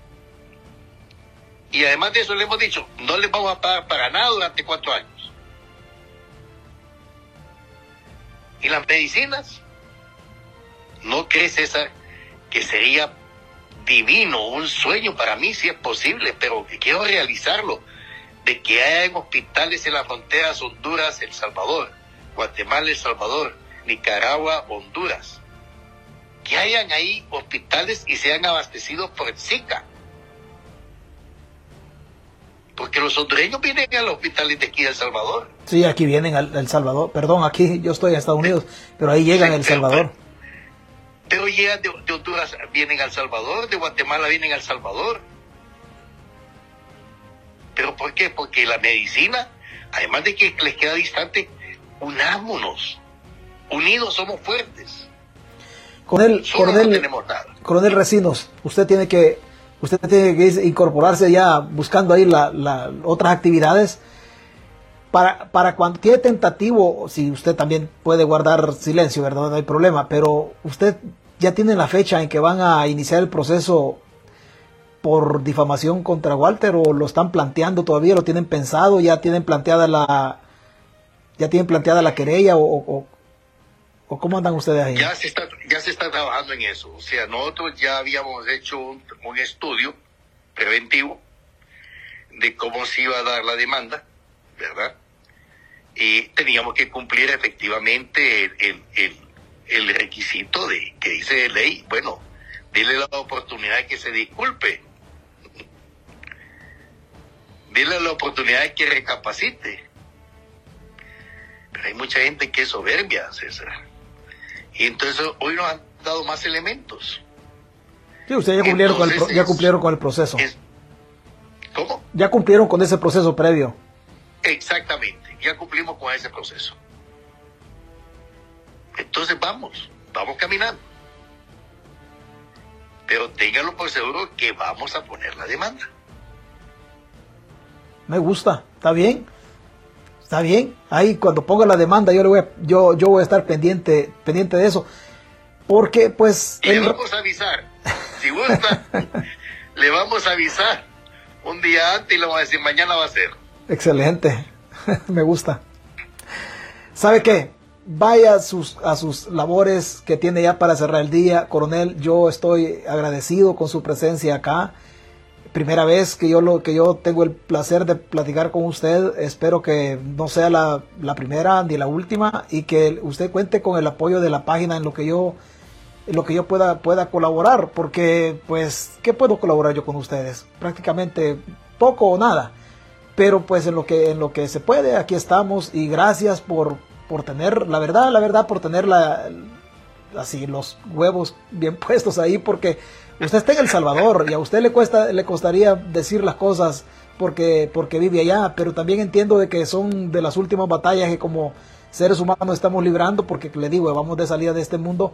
Y además de eso le hemos dicho, no les vamos a pagar para nada durante cuatro años. ¿Y las medicinas? ¿No crees, César, que sería divino, un sueño para mí, si es posible, pero quiero realizarlo, de que haya hospitales en las fronteras Honduras, El Salvador, Guatemala, El Salvador, Nicaragua, Honduras? Que hayan ahí hospitales y sean abastecidos por el Zika. Porque los hondureños vienen a los hospitales de aquí de El Salvador. Sí, aquí vienen al El Salvador. Perdón, aquí yo estoy en Estados Unidos, pero ahí llegan a El Salvador. Pero llegan de, de Honduras, vienen al Salvador, de Guatemala vienen al Salvador. ¿Pero por qué? Porque la medicina, además de que les queda distante, unámonos. Unidos somos fuertes. Coronel, no coronel, tenemos nada. coronel Recinos, usted tiene que usted tiene que incorporarse ya buscando ahí la, la- otras actividades para para cuando tiene tentativo, si usted también puede guardar silencio, verdad, no hay problema, pero usted ya tiene la fecha en que van a iniciar el proceso por difamación contra Walter o lo están planteando todavía, lo tienen pensado, ya tienen planteada la ya tienen planteada la querella o, o, o cómo andan ustedes ahí. Ya se está, ya se está trabajando en eso. O sea, nosotros ya habíamos hecho un, un estudio preventivo de cómo se iba a dar la demanda, ¿verdad? Y teníamos que cumplir efectivamente el, el, el- requisito de que dice de ley. Bueno, dile la oportunidad de que se disculpe. Dile la oportunidad de que recapacite. Pero hay mucha gente que es soberbia, César. Y entonces hoy nos han dado más elementos. Sí, ustedes ya cumplieron, con el, pro- ya cumplieron con el proceso. Es- ¿Cómo? Ya cumplieron con ese proceso previo. Exactamente, ya cumplimos con ese proceso. Entonces vamos, vamos caminando. Pero ténganlo por seguro que vamos a poner la demanda. Me gusta, está bien. Está bien. Ahí cuando ponga la demanda yo le voy a, yo, yo voy a estar pendiente, pendiente de eso. Porque pues Y le el- vamos a avisar. Si gusta, le vamos a avisar un día antes y le vamos a decir mañana va a ser. excelente. Me gusta. ¿Sabe qué? Vaya a sus, a sus labores que tiene ya para cerrar el día. Coronel, yo estoy agradecido con su presencia acá. Primera vez que yo, lo, que yo tengo el placer de platicar con usted. Espero que no sea la, la primera ni la última y que usted cuente con el apoyo de la página en lo que yo lo que yo pueda, pueda colaborar, porque pues, ¿qué puedo colaborar yo con ustedes? Prácticamente poco o nada, pero pues en lo que, en lo que se puede, aquí estamos y gracias por, por tener, la verdad, la verdad, por tener la, así los huevos bien puestos ahí, porque usted está en El Salvador y a usted le cuesta, le costaría decir las cosas porque, porque vive allá, pero también entiendo de que son de las últimas batallas que como seres humanos estamos librando, porque le digo, vamos de salida de este mundo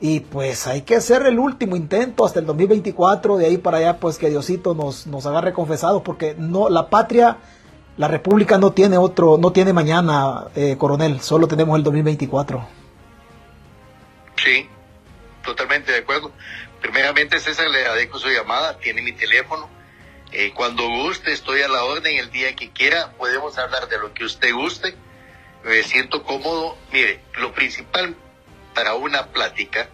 y pues hay que hacer el último intento hasta el 2024, de ahí para allá pues que Diosito nos, nos agarre porque no, la patria, la república no tiene otro, no tiene mañana, eh, coronel, solo tenemos el 2024. Sí, totalmente de acuerdo. Primeramente, César, le agradezco su llamada, tiene mi teléfono. Eh, cuando guste, estoy a la orden, el día que quiera, podemos hablar de lo que usted guste. Me siento cómodo. Mire, lo principal para una plática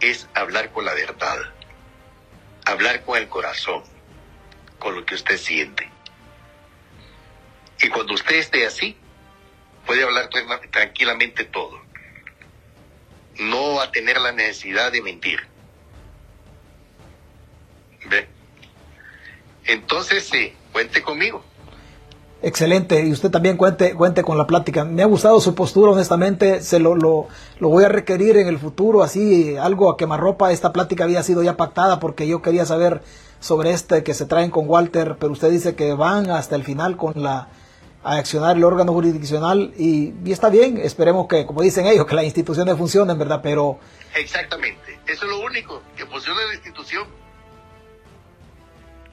es hablar con la verdad, hablar con el corazón, con lo que usted siente. Y cuando usted esté así, puede hablar tranquilamente todo. No va a tener la necesidad de mentir. ¿Ve? Entonces, sí, cuente conmigo. Excelente, y usted también cuente, cuente con la plática. Me ha gustado su postura, honestamente, se lo, lo, lo, voy a requerir en el futuro, así, algo a quemarropa. Esta plática había sido ya pactada porque yo quería saber sobre este que se traen con Walter, pero usted dice que van hasta el final con la a accionar el órgano jurisdiccional y, y está bien, esperemos que, como dicen ellos, que las instituciones funcionen, ¿verdad? Pero... Exactamente, eso es lo único, que funcione la institución.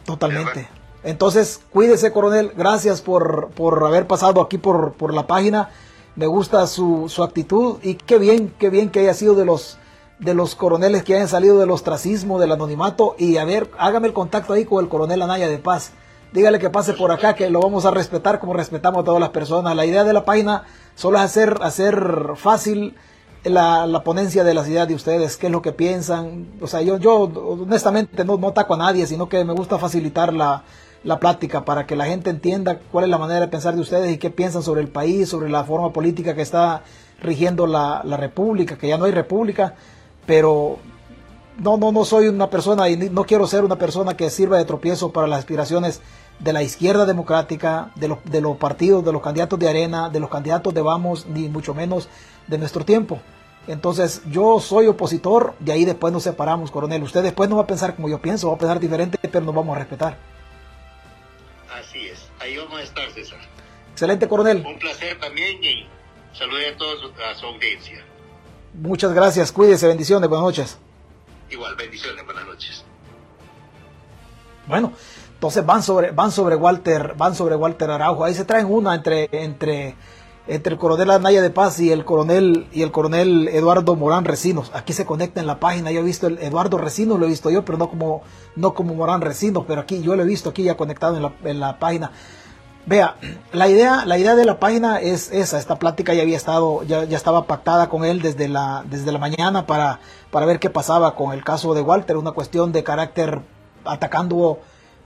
Totalmente. Entonces, cuídese, coronel. Gracias por, por haber pasado aquí por, por la página. Me gusta su, su, actitud y qué bien, qué bien que haya sido de los, de los coroneles que hayan salido del ostracismo, del anonimato. Y a ver, hágame el contacto ahí con el coronel Anaya de Paz. Dígale que pase por acá, que lo vamos a respetar como respetamos a todas las personas. La idea de la página solo es hacer, hacer fácil la, la, ponencia de las ideas de ustedes, qué es lo que piensan. O sea, yo, yo honestamente no, no ataco a nadie, sino que me gusta facilitar la, la plática para que la gente entienda cuál es la manera de pensar de ustedes y qué piensan sobre el país, sobre la forma política que está rigiendo la, la república, que ya no hay república, pero no, no, no soy una persona y no quiero ser una persona que sirva de tropiezo para las aspiraciones de la izquierda democrática, de los, de los partidos, de los candidatos de arena, de los candidatos de vamos, ni mucho menos de nuestro tiempo. Entonces yo soy opositor, de ahí después nos separamos, coronel. Usted después no va a pensar como yo pienso, va a pensar diferente, pero nos vamos a respetar. Así es, ahí vamos a estar, César. Excelente, coronel. Un placer también y saludos a todos a su audiencia. Muchas gracias, cuídese, bendiciones, buenas noches. Igual, bendiciones, buenas noches. Bueno, entonces van sobre, van sobre Walter, van sobre Walter Araujo. Ahí se traen una entre, entre, entre el coronel Anaya de Paz y el coronel y el coronel Eduardo Morán Recinos. Aquí se conecta en la página. Yo he visto el Eduardo Recinos, lo he visto yo, pero no como, no como Morán Recinos, pero aquí yo lo he visto aquí ya conectado en la, en la página. Vea, la idea, la idea de la página es esa, esta plática ya había estado, ya, ya estaba pactada con él desde la, desde la mañana para, para ver qué pasaba con el caso de Walter, una cuestión de carácter atacando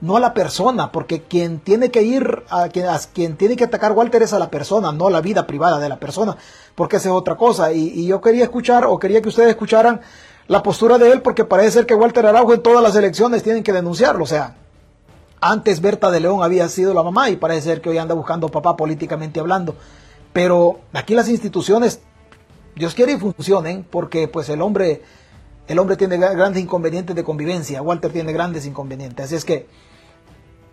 no a la persona, porque quien tiene que ir, a quien, a quien tiene que atacar Walter es a la persona, no a la vida privada de la persona, porque esa es otra cosa. Y, y, yo quería escuchar, o quería que ustedes escucharan la postura de él, porque parece ser que Walter Araujo en todas las elecciones tienen que denunciarlo. O sea, antes Berta de León había sido la mamá y parece ser que hoy anda buscando papá políticamente hablando. Pero aquí las instituciones, Dios quiere y funcionen, porque pues el hombre, el hombre tiene grandes inconvenientes de convivencia, Walter tiene grandes inconvenientes. Así es que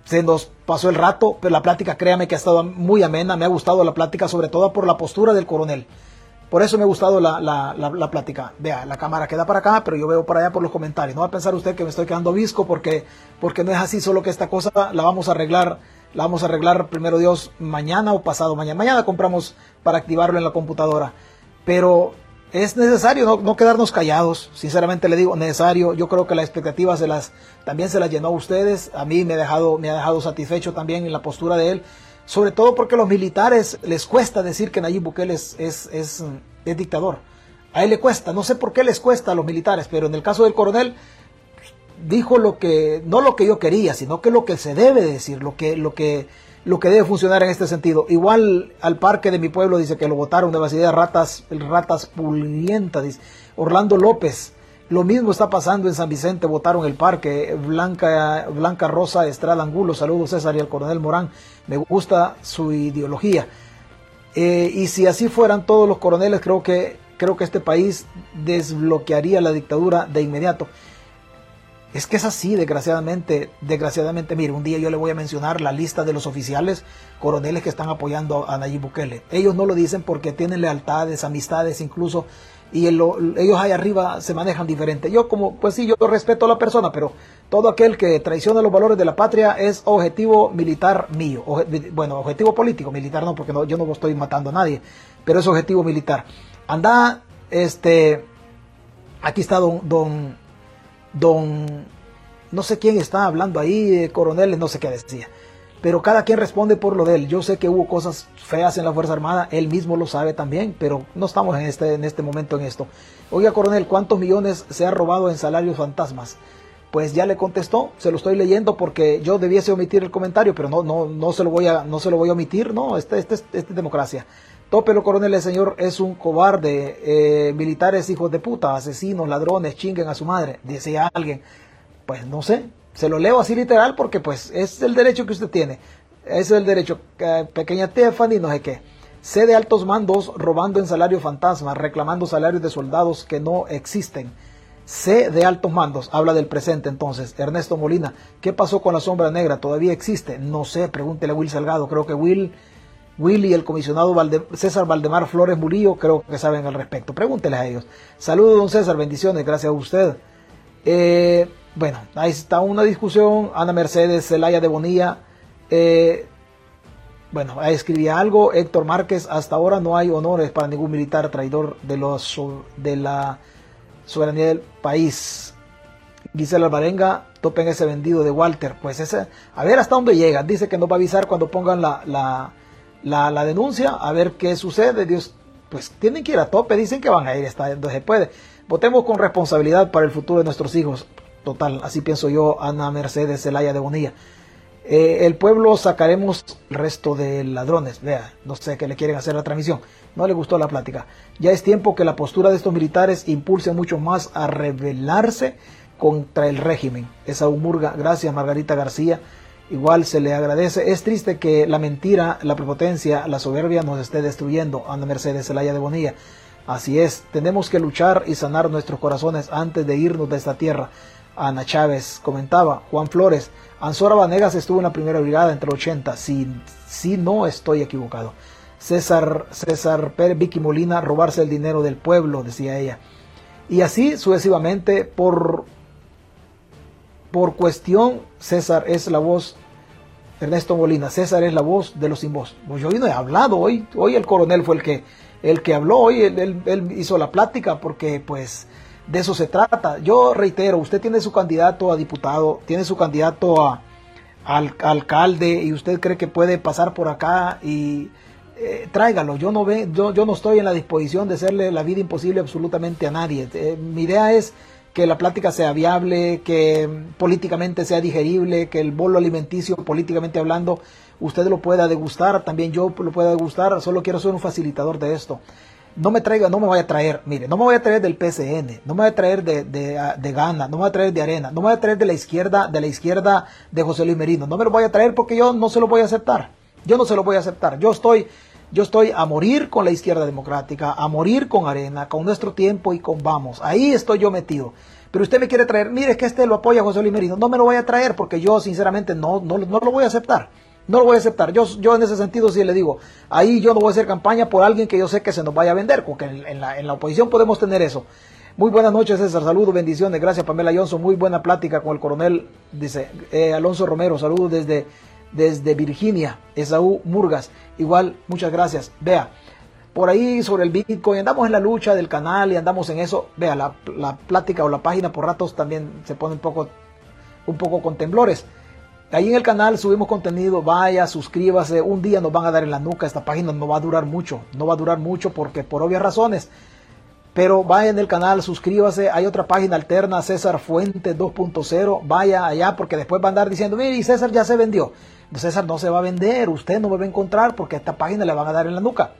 se nos pasó el rato, pero la plática, créame que ha estado muy amena, me ha gustado la plática, sobre todo por la postura del coronel. Por eso me ha gustado la, la, la, plática. Vea, la cámara queda para acá, pero yo veo para allá por los comentarios. No va a pensar usted que me estoy quedando visco porque, porque no es así, solo que esta cosa la vamos a arreglar, la vamos a arreglar primero Dios mañana o pasado mañana. Mañana compramos para activarlo en la computadora. Pero es necesario no, no, quedarnos callados, sinceramente le digo, necesario. Yo creo que las expectativas se las, también se las llenó a ustedes. A mí me ha dejado, me ha dejado satisfecho también en la postura de él. Sobre todo porque a los militares les cuesta decir que Nayib Bukele es, es, es, es dictador. A él le cuesta, no sé por qué les cuesta a los militares, pero en el caso del coronel dijo lo que, no lo que yo quería, sino que lo que se debe decir, lo que, lo que, lo que debe funcionar en este sentido. Igual al parque de mi pueblo dice que lo votaron de la ciudad ratas, ratas pulguientas, dice Orlando López. Lo mismo está pasando en San Vicente, votaron el parque. Blanca, Blanca Rosa Estrada Angulo, saludos César y al coronel Morán. Me gusta su ideología. Eh, y si así fueran todos los coroneles, creo que, creo que este país desbloquearía la dictadura de inmediato. Es que es así, desgraciadamente, desgraciadamente, mire, un día yo le voy a mencionar la lista de los oficiales coroneles que están apoyando a Nayib Bukele. Ellos no lo dicen porque tienen lealtades, amistades, incluso y ellos ahí arriba se manejan diferente. Yo como, pues sí, yo respeto a la persona, pero todo aquel que traiciona los valores de la patria es objetivo militar mío. bueno, objetivo político, militar no, porque yo no estoy matando a nadie, pero es objetivo militar. Anda, este, aquí está don, don, don, no sé quién está hablando ahí, coroneles, no sé qué decía pero cada quien responde por lo de él. Yo sé que hubo cosas feas en la Fuerza Armada, él mismo lo sabe también, pero no estamos en este, en este momento en esto. Oiga, coronel, ¿cuántos millones se ha robado en salarios fantasmas? Pues ya le contestó, se lo estoy leyendo porque yo debiese omitir el comentario, pero no, no, no se lo voy a, no se lo voy a omitir, no, este, este, este es democracia. Tópelo, coronel, el señor es un cobarde, eh, militares hijos de puta, asesinos, ladrones, chinguen a su madre, decía alguien. Pues no sé, se lo leo así literal porque pues es el derecho que usted tiene. es el derecho. pequeña Tiffany, no sé qué. C de altos mandos robando en salario fantasma, reclamando salarios de soldados que no existen. C de altos mandos, habla del presente entonces. Ernesto Molina, ¿qué pasó con la sombra negra? ¿Todavía existe? No sé, pregúntele a Will Salgado. Creo que Will, Will y el comisionado César Valdemar Flores Murillo creo que saben al respecto. Pregúntele a ellos. Saludos, don César, bendiciones, gracias a usted. Eh, bueno, ahí está una discusión. Ana Mercedes Zelaya de Bonilla. Eh, bueno, ahí escribía algo. Héctor Márquez, hasta ahora no hay honores para ningún militar traidor de, los, de la soberanía del país. Gisela Alvarenga, topen ese vendido de Walter. Pues ese, a ver hasta dónde llega. Dice que nos va a avisar cuando pongan la, la, la denuncia, a ver qué sucede. Dios, pues tienen que ir a tope, dicen que van a ir hasta donde se puede. Votemos con responsabilidad para el futuro de nuestros hijos. Total, así pienso yo, Ana Mercedes Zelaya de Bonilla. Eh, el pueblo sacaremos el resto de ladrones. Vea, no sé qué le quieren hacer la transmisión. No le gustó la plática. Ya es tiempo que la postura de estos militares impulse mucho más a rebelarse contra el régimen. Esa humurga, gracias Margarita García. Igual se le agradece. Es triste que la mentira, la prepotencia, la soberbia nos esté destruyendo. Ana Mercedes Zelaya de Bonilla. Así es, tenemos que luchar y sanar nuestros corazones antes de irnos de esta tierra. Ana Chávez comentaba, Juan Flores, Ansora Vanegas estuvo en la primera brigada entre el 80, si, si no estoy equivocado. César, César Pérez, Vicky Molina, robarse el dinero del pueblo, decía ella. Y así sucesivamente, por, por cuestión, César es la voz, Ernesto Molina, César es la voz de los sin voz. Pues yo hoy no he hablado, hoy, hoy el coronel fue el que, el que habló, hoy él, él hizo la plática porque pues de eso se trata. Yo reitero, usted tiene su candidato a diputado, tiene su candidato a, alcalde y usted cree que puede pasar por acá y eh, tráigalo. Yo no, ve, yo, yo no estoy en la disposición de hacerle la vida imposible absolutamente a nadie. Eh, mi idea es que la plática sea viable, que políticamente sea digerible, que el bolo alimenticio políticamente hablando usted lo pueda degustar, también yo lo pueda degustar, solo quiero ser un facilitador de esto. No me traiga, no me voy a traer, mire, no me voy a traer del PCN, no me voy a traer de, de, de Gana, no me voy a traer de Arena, no me voy a traer de la izquierda, de la izquierda de José Luis Merino, no me lo voy a traer porque yo no se lo voy a aceptar, yo no se lo voy a aceptar, yo estoy, yo estoy a morir con la izquierda democrática, a morir con Arena, con nuestro tiempo y con Vamos, ahí estoy yo metido. Pero usted me quiere traer, mire que este lo apoya José Luis Merino, no me lo voy a traer porque yo sinceramente no, no, no lo voy a aceptar. No lo voy a aceptar. Yo, yo en ese sentido sí le digo, ahí yo no voy a hacer campaña por alguien que yo sé que se nos vaya a vender, porque en, la, en la oposición podemos tener eso. Muy buenas noches, César. Saludos, bendiciones. Gracias, Pamela Johnson. Muy buena plática con el coronel, dice eh, Alonso Romero. Saludos desde, desde Virginia. Esaú Murgas. Igual, muchas gracias. Vea, por ahí sobre el Bitcoin, andamos en la lucha del canal y andamos en eso. Vea, la, la plática o la página por ratos también se pone un poco, un poco con temblores. Ahí en el canal subimos contenido, vaya, suscríbase, un día nos van a dar en la nuca, esta página no va a durar mucho, no va a durar mucho porque por obvias razones. Pero vaya en el canal, suscríbase, hay otra página alterna, César Fuente 2.0, vaya allá porque después va a andar diciendo, mire, César ya se vendió. César no se va a vender, usted no me va a encontrar porque esta página le van a dar en la nuca.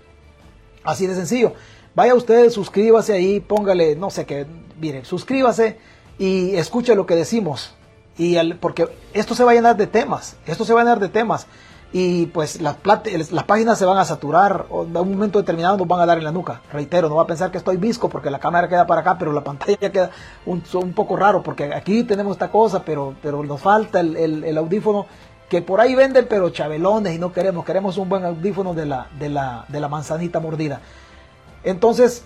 Así de sencillo. Vaya usted, suscríbase ahí, póngale, no sé qué, mire, suscríbase y escuche lo que decimos. Y porque esto se va a llenar de temas, esto se va a llenar de temas. Y pues las, páginas se van a saturar, o en un momento determinado nos van a dar en la nuca. Reitero, no va a pensar que estoy visco porque la cámara queda para acá, pero la pantalla queda un, poco raro porque aquí tenemos esta cosa, pero, pero nos falta el audífono que por ahí venden, pero chabelones y no queremos, queremos un buen audífono de la, de la, de la manzanita mordida. Entonces,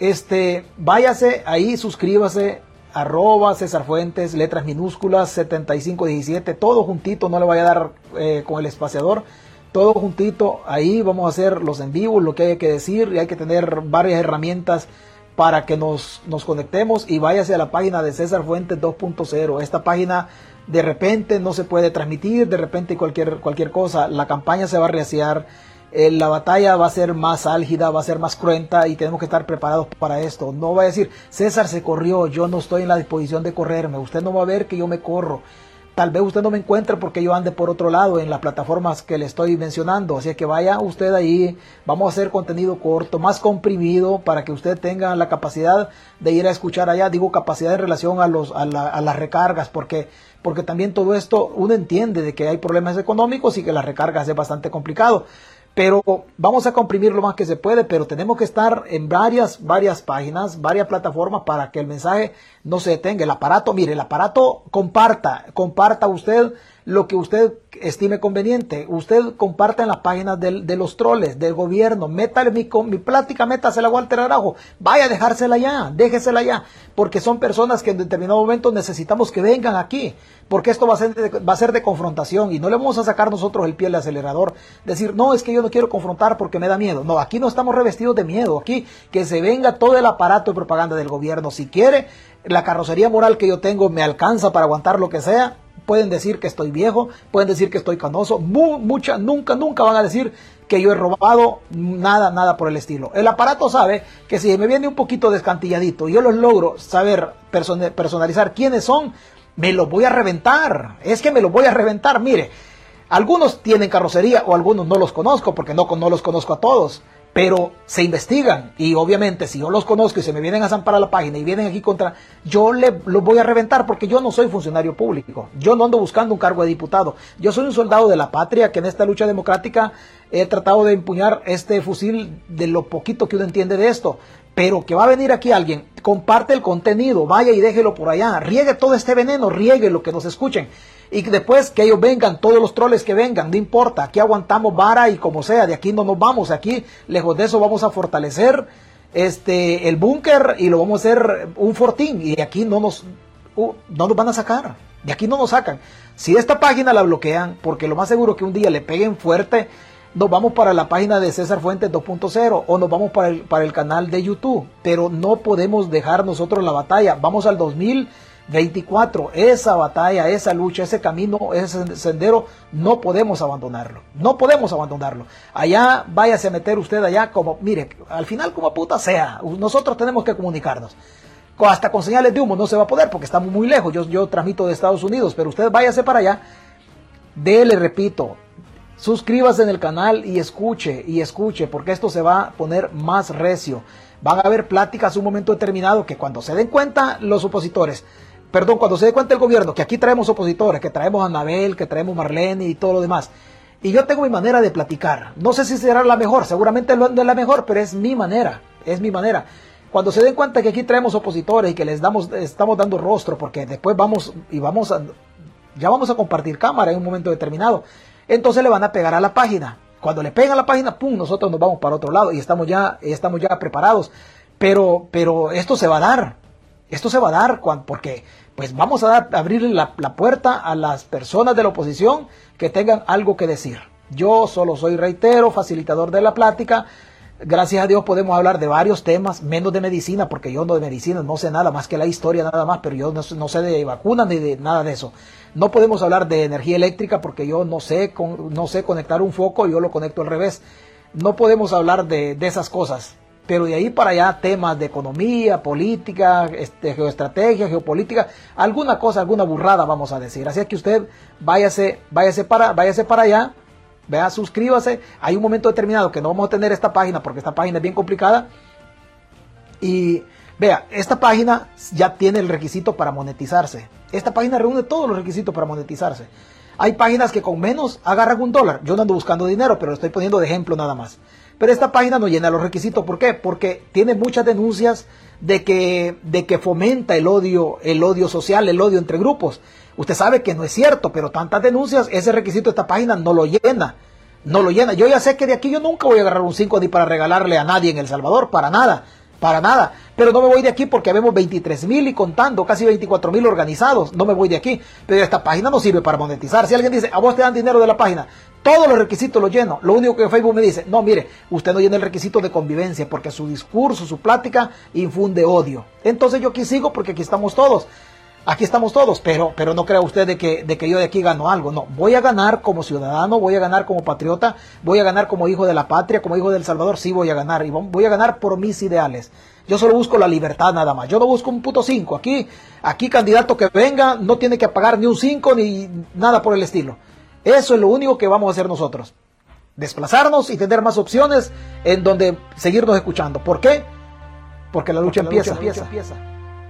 este, váyase ahí, suscríbase, arroba César Fuentes, letras minúsculas, 7517, todo juntito, no le vaya a dar eh, con el espaciador, todo juntito, ahí vamos a hacer los en vivo, lo que hay que decir, y hay que tener varias herramientas para que nos, nos conectemos y váyase a la página de César Fuentes 2.0. Esta página de repente no se puede transmitir, de repente cualquier, cualquier cosa, la campaña se va a reaciar, eh, la batalla va a ser más álgida, va a ser más cruenta y tenemos que estar preparados para esto. No va a decir, César se corrió, yo no estoy en la disposición de correrme, usted no va a ver que yo me corro. Tal vez usted no me encuentre porque yo ande por otro lado en las plataformas que le estoy mencionando. Así que vaya usted ahí. Vamos a hacer contenido corto, más comprimido, para que usted tenga la capacidad de ir a escuchar allá. Digo capacidad en relación a, los, a, a las recargas, porque porque también todo esto uno entiende de que hay problemas económicos y que las recargas es bastante complicado. Pero vamos a comprimir lo más que se puede, pero tenemos que estar en varias, varias páginas, varias plataformas para que el mensaje no se detenga. El aparato, mire, el aparato comparta, comparta usted lo que usted estime conveniente. Usted comparte en las páginas de los troles, del gobierno, métale mi, mi plática, métasela a Walter Arajo, vaya a dejársela ya, déjesela ya, porque son personas que en determinado momento necesitamos que vengan aquí, porque esto va a ser de, va a ser de confrontación y no le vamos a sacar nosotros el pie al acelerador, decir, no, es que yo no quiero confrontar porque me da miedo. No, aquí no estamos revestidos de miedo, aquí que se venga todo el aparato de propaganda del gobierno. Si quiere, la carrocería moral que yo tengo me alcanza para aguantar lo que sea, pueden decir que estoy viejo, pueden decir que estoy canoso, mucha, nunca, nunca van a decir que yo he robado, nada, nada por el estilo. El aparato sabe que si me viene un poquito descantilladito y yo los logro saber personalizar quiénes son, me los voy a reventar. Es que me los voy a reventar. Mire, algunos tienen carrocería o algunos no los conozco porque no, no los conozco a todos pero se investigan. Y obviamente si yo los conozco y se me vienen a zampar a la página y vienen aquí contra, yo le, los voy a reventar porque yo no soy funcionario público, yo no ando buscando un cargo de diputado, yo soy un soldado de la patria que en esta lucha democrática he tratado de empuñar este fusil de lo poquito que uno entiende de esto, pero que va a venir aquí alguien, comparte el contenido, vaya y déjelo por allá, riegue todo este veneno, riegue lo que nos escuchen y después que ellos vengan, todos los troles que vengan, no importa, aquí aguantamos vara y como sea, de aquí no nos vamos, aquí lejos de eso vamos a fortalecer este el búnker y lo vamos a hacer un fortín y de aquí no nos uh, no nos van a sacar, de aquí no nos sacan. Si esta página la bloquean, porque lo más seguro que un día le peguen fuerte, nos vamos para la página de César Fuentes 2.0 o nos vamos para el, para el canal de YouTube, pero no podemos dejar nosotros la batalla, vamos al 2000 24, esa batalla, esa lucha, ese camino, ese sendero, no podemos abandonarlo. No podemos abandonarlo. Allá váyase a meter usted allá como, mire, al final como puta sea, nosotros tenemos que comunicarnos. Hasta con señales de humo no se va a poder porque estamos muy lejos. Yo, yo transmito de Estados Unidos, pero usted váyase para allá. Dele, repito, suscríbase en el canal y escuche, y escuche, porque esto se va a poner más recio. Van a haber pláticas un momento determinado que cuando se den cuenta los opositores perdón, cuando se dé cuenta el gobierno que aquí traemos opositores, que traemos a Anabel, que traemos Marlene y todo lo demás, y yo tengo mi manera de platicar, no sé si será la mejor, seguramente no es la mejor, pero es mi manera, es mi manera. Cuando se den cuenta que aquí traemos opositores y que les damos, estamos dando rostro, porque después vamos y vamos a, ya vamos a compartir cámara en un momento determinado, entonces le van a pegar a la página. Cuando le pegan a la página, pum, nosotros nos vamos para otro lado y estamos ya, estamos ya preparados. Pero, pero esto se va a dar. Esto se va a dar porque pues vamos a dar, abrirle la, puerta a las personas de la oposición que tengan algo que decir. Yo solo soy reitero, facilitador de la plática. Gracias a Dios podemos hablar de varios temas, menos de medicina, porque yo no de medicina no sé nada más que la historia nada más, pero yo no, sé de vacunas ni de nada de eso. No podemos hablar de energía eléctrica porque yo no sé, no sé conectar un foco, yo lo conecto al revés. No podemos hablar de esas cosas pero de ahí para allá temas de economía, política, este, geoestrategia, geopolítica, alguna cosa, alguna burrada vamos a decir. Así es que usted váyase, váyase para, váyase para allá Vea, suscríbase. Hay un momento determinado que no vamos a tener esta página porque esta página es bien complicada. Y vea, esta página ya tiene el requisito para monetizarse. Esta página reúne todos los requisitos para monetizarse. Hay páginas que con menos agarran un dólar. Yo no ando buscando dinero, pero lo estoy poniendo de ejemplo nada más. Pero esta página no llena los requisitos. ¿Por qué? Porque tiene muchas denuncias de que, de que fomenta el odio, el odio social, el odio entre grupos. Usted sabe que no es cierto, pero tantas denuncias, ese requisito de esta página no lo llena. No lo llena. Yo ya sé que de aquí yo nunca voy a agarrar un 5 ni para regalarle a nadie en El Salvador, para nada. Para nada. Pero no me voy de aquí porque vemos 23 mil y contando, casi 24 mil organizados. No me voy de aquí. Pero esta página no sirve para monetizar. Si alguien dice, a vos te dan dinero de la página, todos los requisitos los lleno. Lo único que Facebook me dice, no, mire, usted no llena el requisito de convivencia porque su discurso, su plática infunde odio. Entonces yo aquí sigo porque aquí estamos todos aquí estamos todos, pero, pero no crea usted de que, de que yo de aquí gano algo. No, voy a ganar como ciudadano, voy a ganar como patriota, voy a ganar como hijo de la patria, como hijo del Salvador, sí voy a ganar. Y voy a ganar por mis ideales. Yo solo busco la libertad nada más. Yo no busco un puto 5. Aquí, aquí candidato que venga no tiene que pagar ni un 5 ni nada por el estilo. Eso es lo único que vamos a hacer nosotros. Desplazarnos y tener más opciones en donde seguirnos escuchando. ¿Por qué? Porque la lucha, empieza, empieza, empieza.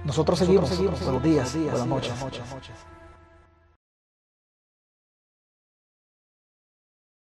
Nosotros seguimos, seguimos, los días, días, las noches.